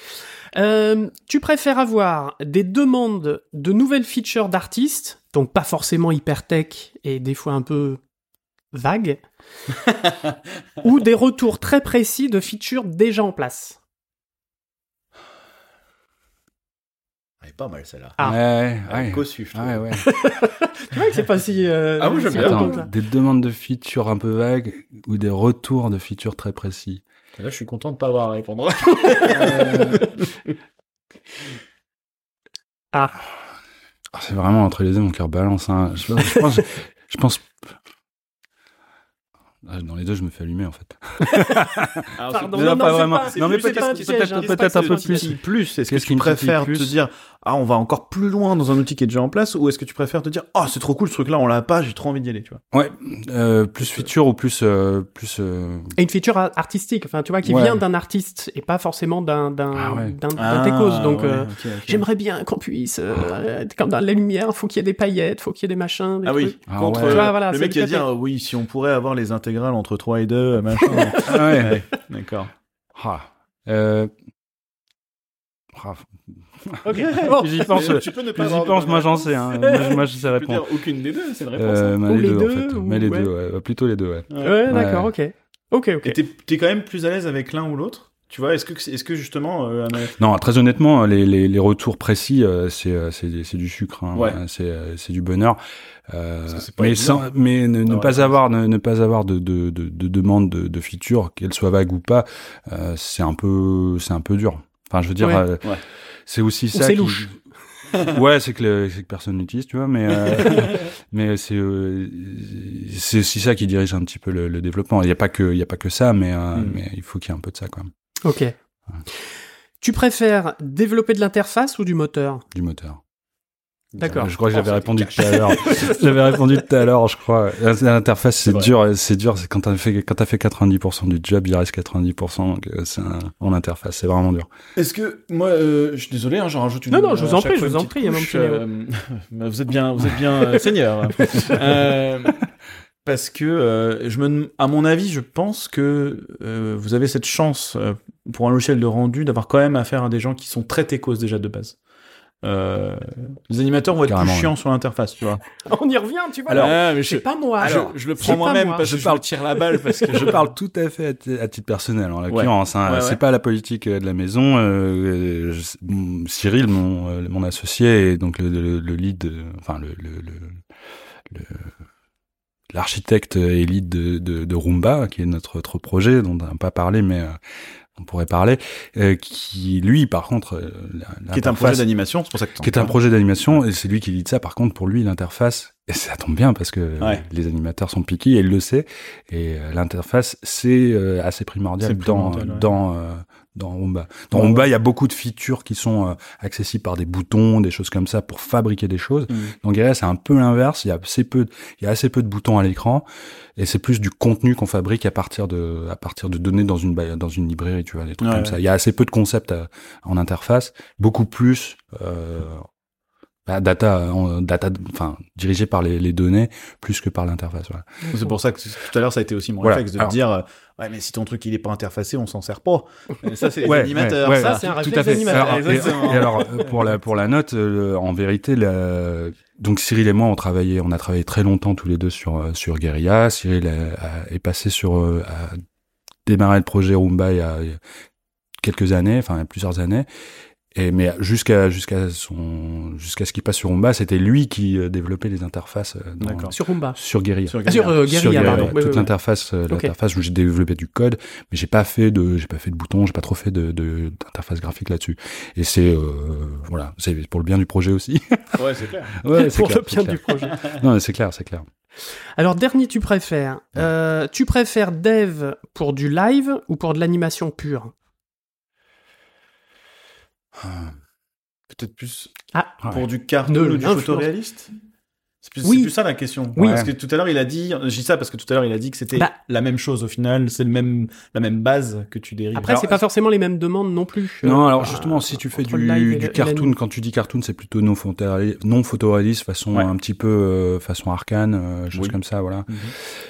Euh, tu préfères avoir des demandes de nouvelles features d'artistes, donc pas forcément hyper tech et des fois un peu vagues, ou des retours très précis de features déjà en place? Elle est pas mal celle-là. Ah. Ouais, Ouais. Cossu, je trouve. Ouais, ouais. Tu vois que c'est pas si. euh, Ah oui, j'aime si bien. Attends, des demandes de features un peu vagues ou des retours de features très précis. Là, je suis content de pas avoir à répondre. Ah, Ah, c'est vraiment entre les deux, mon cœur balance. Hein. Je, je pense, je pense. Ah, Dans les deux, je me fais allumer en fait. Alors, Pardon, non, non, pas vraiment. pas- Non, mais peut-être- pas un peu plus. plus Est-ce que tu préfères te dire ah on va encore plus loin dans un outil qui est déjà en place ou est-ce que tu préfères te dire ah c'est trop cool ce truc là on l'a pas j'ai trop envie d'y aller tu vois? Ouais, euh, plus feature ou plus euh, plus. euh, Et une feature a- artistique, enfin, tu vois, qui Ouais. vient d'un artiste et pas forcément d'un d'un Ah ouais. d'un- techos. Donc, ouais, euh, j'aimerais bien qu'on puisse, être comme dans la lumière, faut qu'il y ait des paillettes, faut qu'il y ait des machins, des ah oui. Ah contre le c'est mec qui a dit ah, oui si on pourrait avoir les entre 3 et 2 machin ouais. ouais, d'accord Ah. Euh... ah, Ok, bon. J'y pense. Mais tu peux ne Plus avoir j'y pense, moi j'en réponse. sais. Hein. Moi, moi, je sais répondre. dire aucune des deux c'est une réponse Euh, hein. mais Ou les les deux, en fait. ou- Mais les ouais. deux, ouais. Plutôt les deux, ouais. Ouais. Ouais, d'accord, ok. Ok, ok. et t'es t'es quand même plus à l'aise avec l'un ou l'autre? Tu vois est-ce que est-ce que justement euh, un- Non, très honnêtement, les, les, les retours précis, euh, c'est euh, c'est c'est du sucre, hein. Ouais. Euh, c'est euh, c'est du bonheur. Euh, mais sans, mais ne, pas avoir ne, ne pas avoir de de de, de demande de, de feature, qu'elle soit vague ou pas, euh, c'est un peu c'est un peu dur. Enfin, je veux dire, Ouais. euh, Ouais. c'est aussi ça. c'est qui- louche. ouais, c'est que, le- c'est que personne n'utilise, tu vois, mais euh, mais c'est euh, c'est aussi ça qui dirige un petit peu le, le développement. Il y a pas que il y a pas que ça, mais euh, Mm. mais il faut qu'il y ait un peu de ça, quoi, Ok. Tu préfères développer de l'interface ou du moteur? Du moteur. D'accord. Je crois que j'avais répondu tout à l'heure. j'avais répondu tout à l'heure, je crois. L'interface, c'est dur, c'est dur. C'est quand t'as fait, quand t'as fait 90% du job, il reste 90%. Donc, euh, c'est en interface, c'est vraiment dur. Est-ce que moi, euh, je suis désolé, hein, j'en rajoute une. Non, non, je vous à en prie, je vous en prie, couche, euh, vous êtes bien, vous êtes bien euh, seigneur. Parce que euh, je me, à mon avis, je pense que euh, vous avez cette chance euh, pour un logiciel de rendu d'avoir quand même affaire à des gens qui sont très techos déjà de base. Euh, les animateurs vont être Carrément, plus chiants sur l'interface, tu vois. On y revient, tu vois. Alors, alors, mais c'est je, pas moi. alors, je le prends moi-même moi. parce que Je je, parle- me tire la balle parce que je parle tout à fait à, ti- à titre personnel en l'occurrence. hein. Ouais, ouais. C'est pas la politique de la maison. je- Cyril, mon, euh, mon associé, et donc le, le, le lead, enfin le, le, le, le- l'architecte lead de, de, de Roomba, qui est notre, notre projet dont on n'a pas parlé, mais euh, on pourrait parler, euh, qui lui, par contre, euh, la- qui est un projet d'animation, c'est pour ça que qui est un projet d'animation et c'est lui qui lit ça par contre pour lui l'interface et ça tombe bien parce que Ouais. les animateurs sont piqués et il le sait et euh, l'interface c'est euh, assez primordial, dans ouais. dans euh, dans Roomba. Dans Ouais. Roomba, il y a beaucoup de features qui sont euh, accessibles par des boutons, des choses comme ça pour fabriquer des choses. Mhm. Dans Guerilla, c'est un peu l'inverse, il y a assez peu il y a assez peu de boutons à l'écran et c'est plus du contenu qu'on fabrique à partir de à partir de données dans une dans une librairie, tu vois, des trucs Ouais, comme ouais. ça. Il y a assez peu de concepts à- en interface, beaucoup plus euh, bah, data, en- data, enfin dirigé par les, les données plus que par l'interface. Voilà. C'est pour ça que tout à l'heure ça a été aussi mon Voilà. réflexe de Alors- te dire euh, ouais mais si ton truc il est pas interfacé on s'en sert pas. Et ça c'est les Ouais, animateurs. ouais, ouais, ça. Ça, c'est un tout réflexe à fait. d'animateur. Alors, et, Exactement. et alors euh, pour la pour la note, euh, en vérité, la... donc Cyril et moi on travaillait, on a travaillé très longtemps tous les deux sur euh, sur Guerilla. Cyril a- a- est passé sur euh, a démarré le projet Roomba il y a quelques années, enfin plusieurs années. Et mais jusqu'à jusqu'à son jusqu'à ce qu'il passe sur Roomba, c'était lui qui euh, développait les interfaces euh, dans-. Sur Rumba. sur Guerilla. Sur Ah, sur euh, Sur Guerilla, Guerilla, pardon. toute oui, oui. l'interface, l'interface où j'ai développé du code, mais j'ai pas fait de, j'ai pas fait de boutons, j'ai pas trop fait de de- d'interface graphique là-dessus. Et c'est euh, voilà, c'est pour le bien du projet aussi. Ouais c'est clair. ouais, c'est Pour clair, le c'est bien clair. du projet. Non, mais c'est clair, c'est clair. Alors, dernier, tu préfères. Euh, tu préfères dev pour du live ou pour de l'animation pure? Peut-être plus Ah, pour du cartoon ou du photoréaliste? C'est plus, Oui. c'est plus ça la question. Oui. Parce que tout à l'heure il a dit, je dis ça parce que tout à l'heure il a dit que c'était Bah. la même chose au final, c'est le même, la même base que tu dérives. après, Alors, c'est pas forcément les mêmes demandes non plus. Non, Euh, alors justement, si tu fais du, du le- cartoon, quand tu dis cartoon, c'est plutôt non photoréaliste, non photoréaliste façon Ouais. un petit peu euh, façon arcane, euh, choses Oui. comme ça, voilà. Mhm.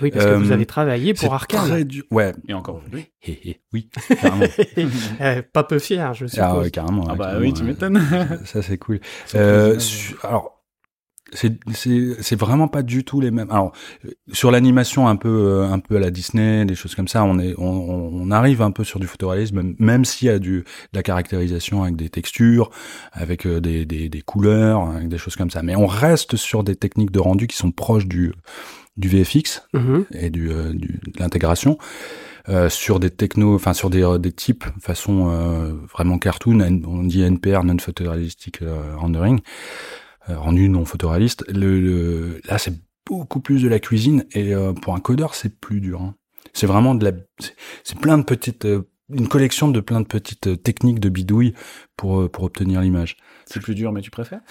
Oui, parce que Euh, vous avez travaillé pour Arkane. très dur. Ouais. Et encore aujourd'hui. Hé, hé, oui, carrément. Eh, pas peu fier, je suppose. ah ouais, carrément. Ah bah carrément, oui, tu m'étonnes. Ça, c'est cool. Euh, alors, c'est c'est c'est vraiment pas du tout les mêmes. Alors sur l'animation un peu euh, un peu à la Disney, des choses comme ça, on est on, on arrive un peu sur du photoréalisme, même, s'il y a du de la caractérisation avec des textures, avec euh, des, des des couleurs, avec des choses comme ça. Mais on reste sur des techniques de rendu qui sont proches du du VFX Mhm. et du, euh, du de l'intégration. Euh, sur des technos, enfin sur des, des types façon euh, vraiment cartoon, on dit NPR, non photorealistic rendering, rendu non photoréaliste. Le, le- là, c'est beaucoup plus de la cuisine et euh, pour un codeur, c'est plus dur. hein. C'est vraiment de la, c'est- c'est plein de petites, euh, une collection de plein de petites euh, techniques de bidouille pour euh, pour obtenir l'image. C'est plus dur, mais tu préfères?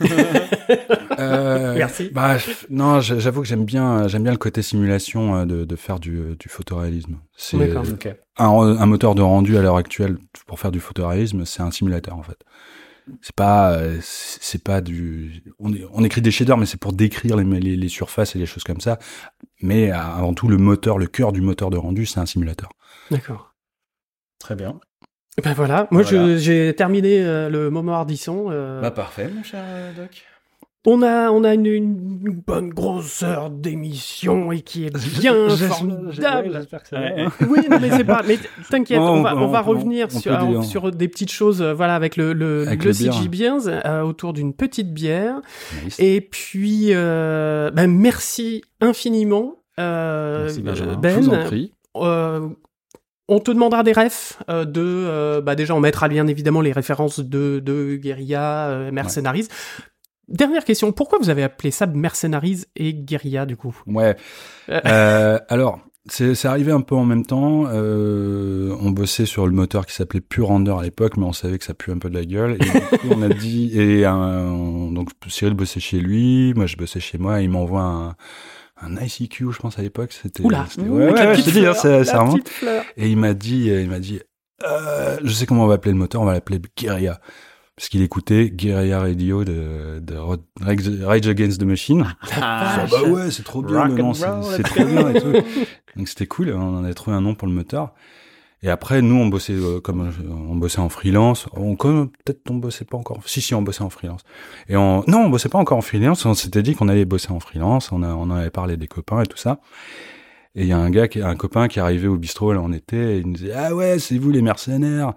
Euh, Merci. Bah, non, j'avoue que j'aime bien, j'aime bien le côté simulation euh, de, de faire du, euh, du photoréalisme. C'est un, un moteur de rendu à l'heure actuelle pour faire du photoréalisme, c'est un simulateur en fait. C'est pas, euh, c'est pas du, on, est- on écrit des shaders, mais c'est pour décrire les, les, les surfaces et les choses comme ça. Mais euh, avant tout, le moteur, le cœur du moteur de rendu, c'est un simulateur. D'accord. Très bien. Ben voilà, moi Voilà. j'ai terminé euh, le moment Hardisson. euh, Bah parfait, mon cher Doc. On a, on a une, une bonne grosse heure d'émission et qui est bien formidable. Oui, non, mais c'est pas. Mais t'inquiète, on va, on- on va revenir on sur, sur des petites choses, euh, voilà, avec le, le, Avec le le bière. CG Beers, euh, autour d'une petite bière. Nice. Et puis, euh, ben, merci infiniment, euh, Merci, Benjamin. Ben. Je vous en prie. Euh, on te demandera des refs euh, de euh, bah déjà on mettra bien évidemment les références de de Guerilla euh, Mercenaries. Dernière question, pourquoi vous avez appelé ça Mercenaries et Guerilla du coup? Ouais. Euh, alors, c'est arrivé un peu en même temps. Euh, on bossait sur le moteur qui s'appelait Pure Render à l'époque, mais on savait que ça pue un peu de la gueule. Et du coup, on a dit, et euh, on- donc Cyril bossait chez lui, moi je bossais chez moi. Et il m'envoie un, un ICQ, je pense à l'époque. C'était. Oula, ouais, ouais, la ouais, je petite te dis, fleur, ça, la ça remonte. petite fleur. Et il m'a dit, il m'a dit, euh, je sais comment on va appeler le moteur, on va l'appeler Guerilla. Parce qu'il écoutait Guerrilla Radio de, Rage Against the Machine. Ah, Ah bah ouais, c'est trop bien le nom, and c'est trop bien et tout. Donc c'était cool, on avait trouvé un nom pour le moteur. Et après, nous, on bossait euh, comme on bossait en freelance. On comme peut-être on bossait pas encore. Si si, on bossait en freelance. Et on non, on bossait pas encore en freelance. On s'était dit qu'on allait bosser en freelance. On a on en avait parlé des copains et tout ça. Et il y a un gars, qui, un copain qui arrivé au bistrot là en été. Et il nous disait ah ouais, c'est vous les mercenaires.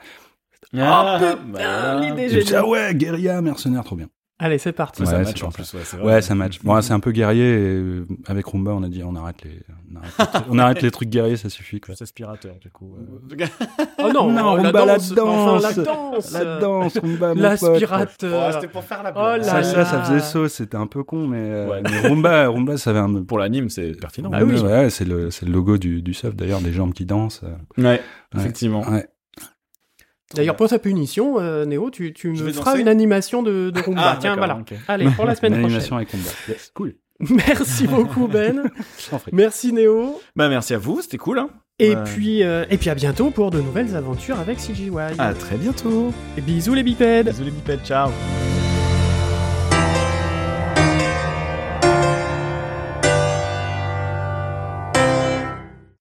Ah, putain, bah, l'idée Et je génial. dis, ah ouais, guérilla, mercenaires, trop bien. Allez, c'est parti. Ouais, ça c'est match en plus, ouais, c'est Ouais, ça match. Bon, c'est un peu guerrier. Et euh, avec Rumba, on a dit on arrête les, on arrête les, trucs- on arrête les trucs guerriers, ça suffit. Quoi. Plus aspirateur, du coup. Oh non, Non, la Rumba, la danse, enfin, la danse. danse, La danse, Rumba, mon pote. l'aspirateur. c'était pour faire la Oh là Ça, là. ça, ça faisait sauce, c'était un peu con, mais, euh, Ouais. mais Rumba, Rumba, ça avait un. Pour l'anime, c'est pertinent. Bah oui. Ouais, c'est le, c'est le logo du, du surf d'ailleurs, des jambes qui dansent. euh. Ouais, effectivement. Ouais. D'ailleurs, pour ta punition, euh, Néo, tu, me feras danser une animation de, de Rumba. Ah, Tiens, voilà. Allez, pour la semaine Une prochaine. animation avec Rumba. Yes, cool. Merci beaucoup, Ben. Merci, Néo. Bah, merci à vous, c'était cool. Hein. Et, Ouais. puis, euh, et puis à bientôt pour de nouvelles aventures avec CGY. À très bientôt. Et bisous les bipèdes. Bisous les bipèdes, ciao.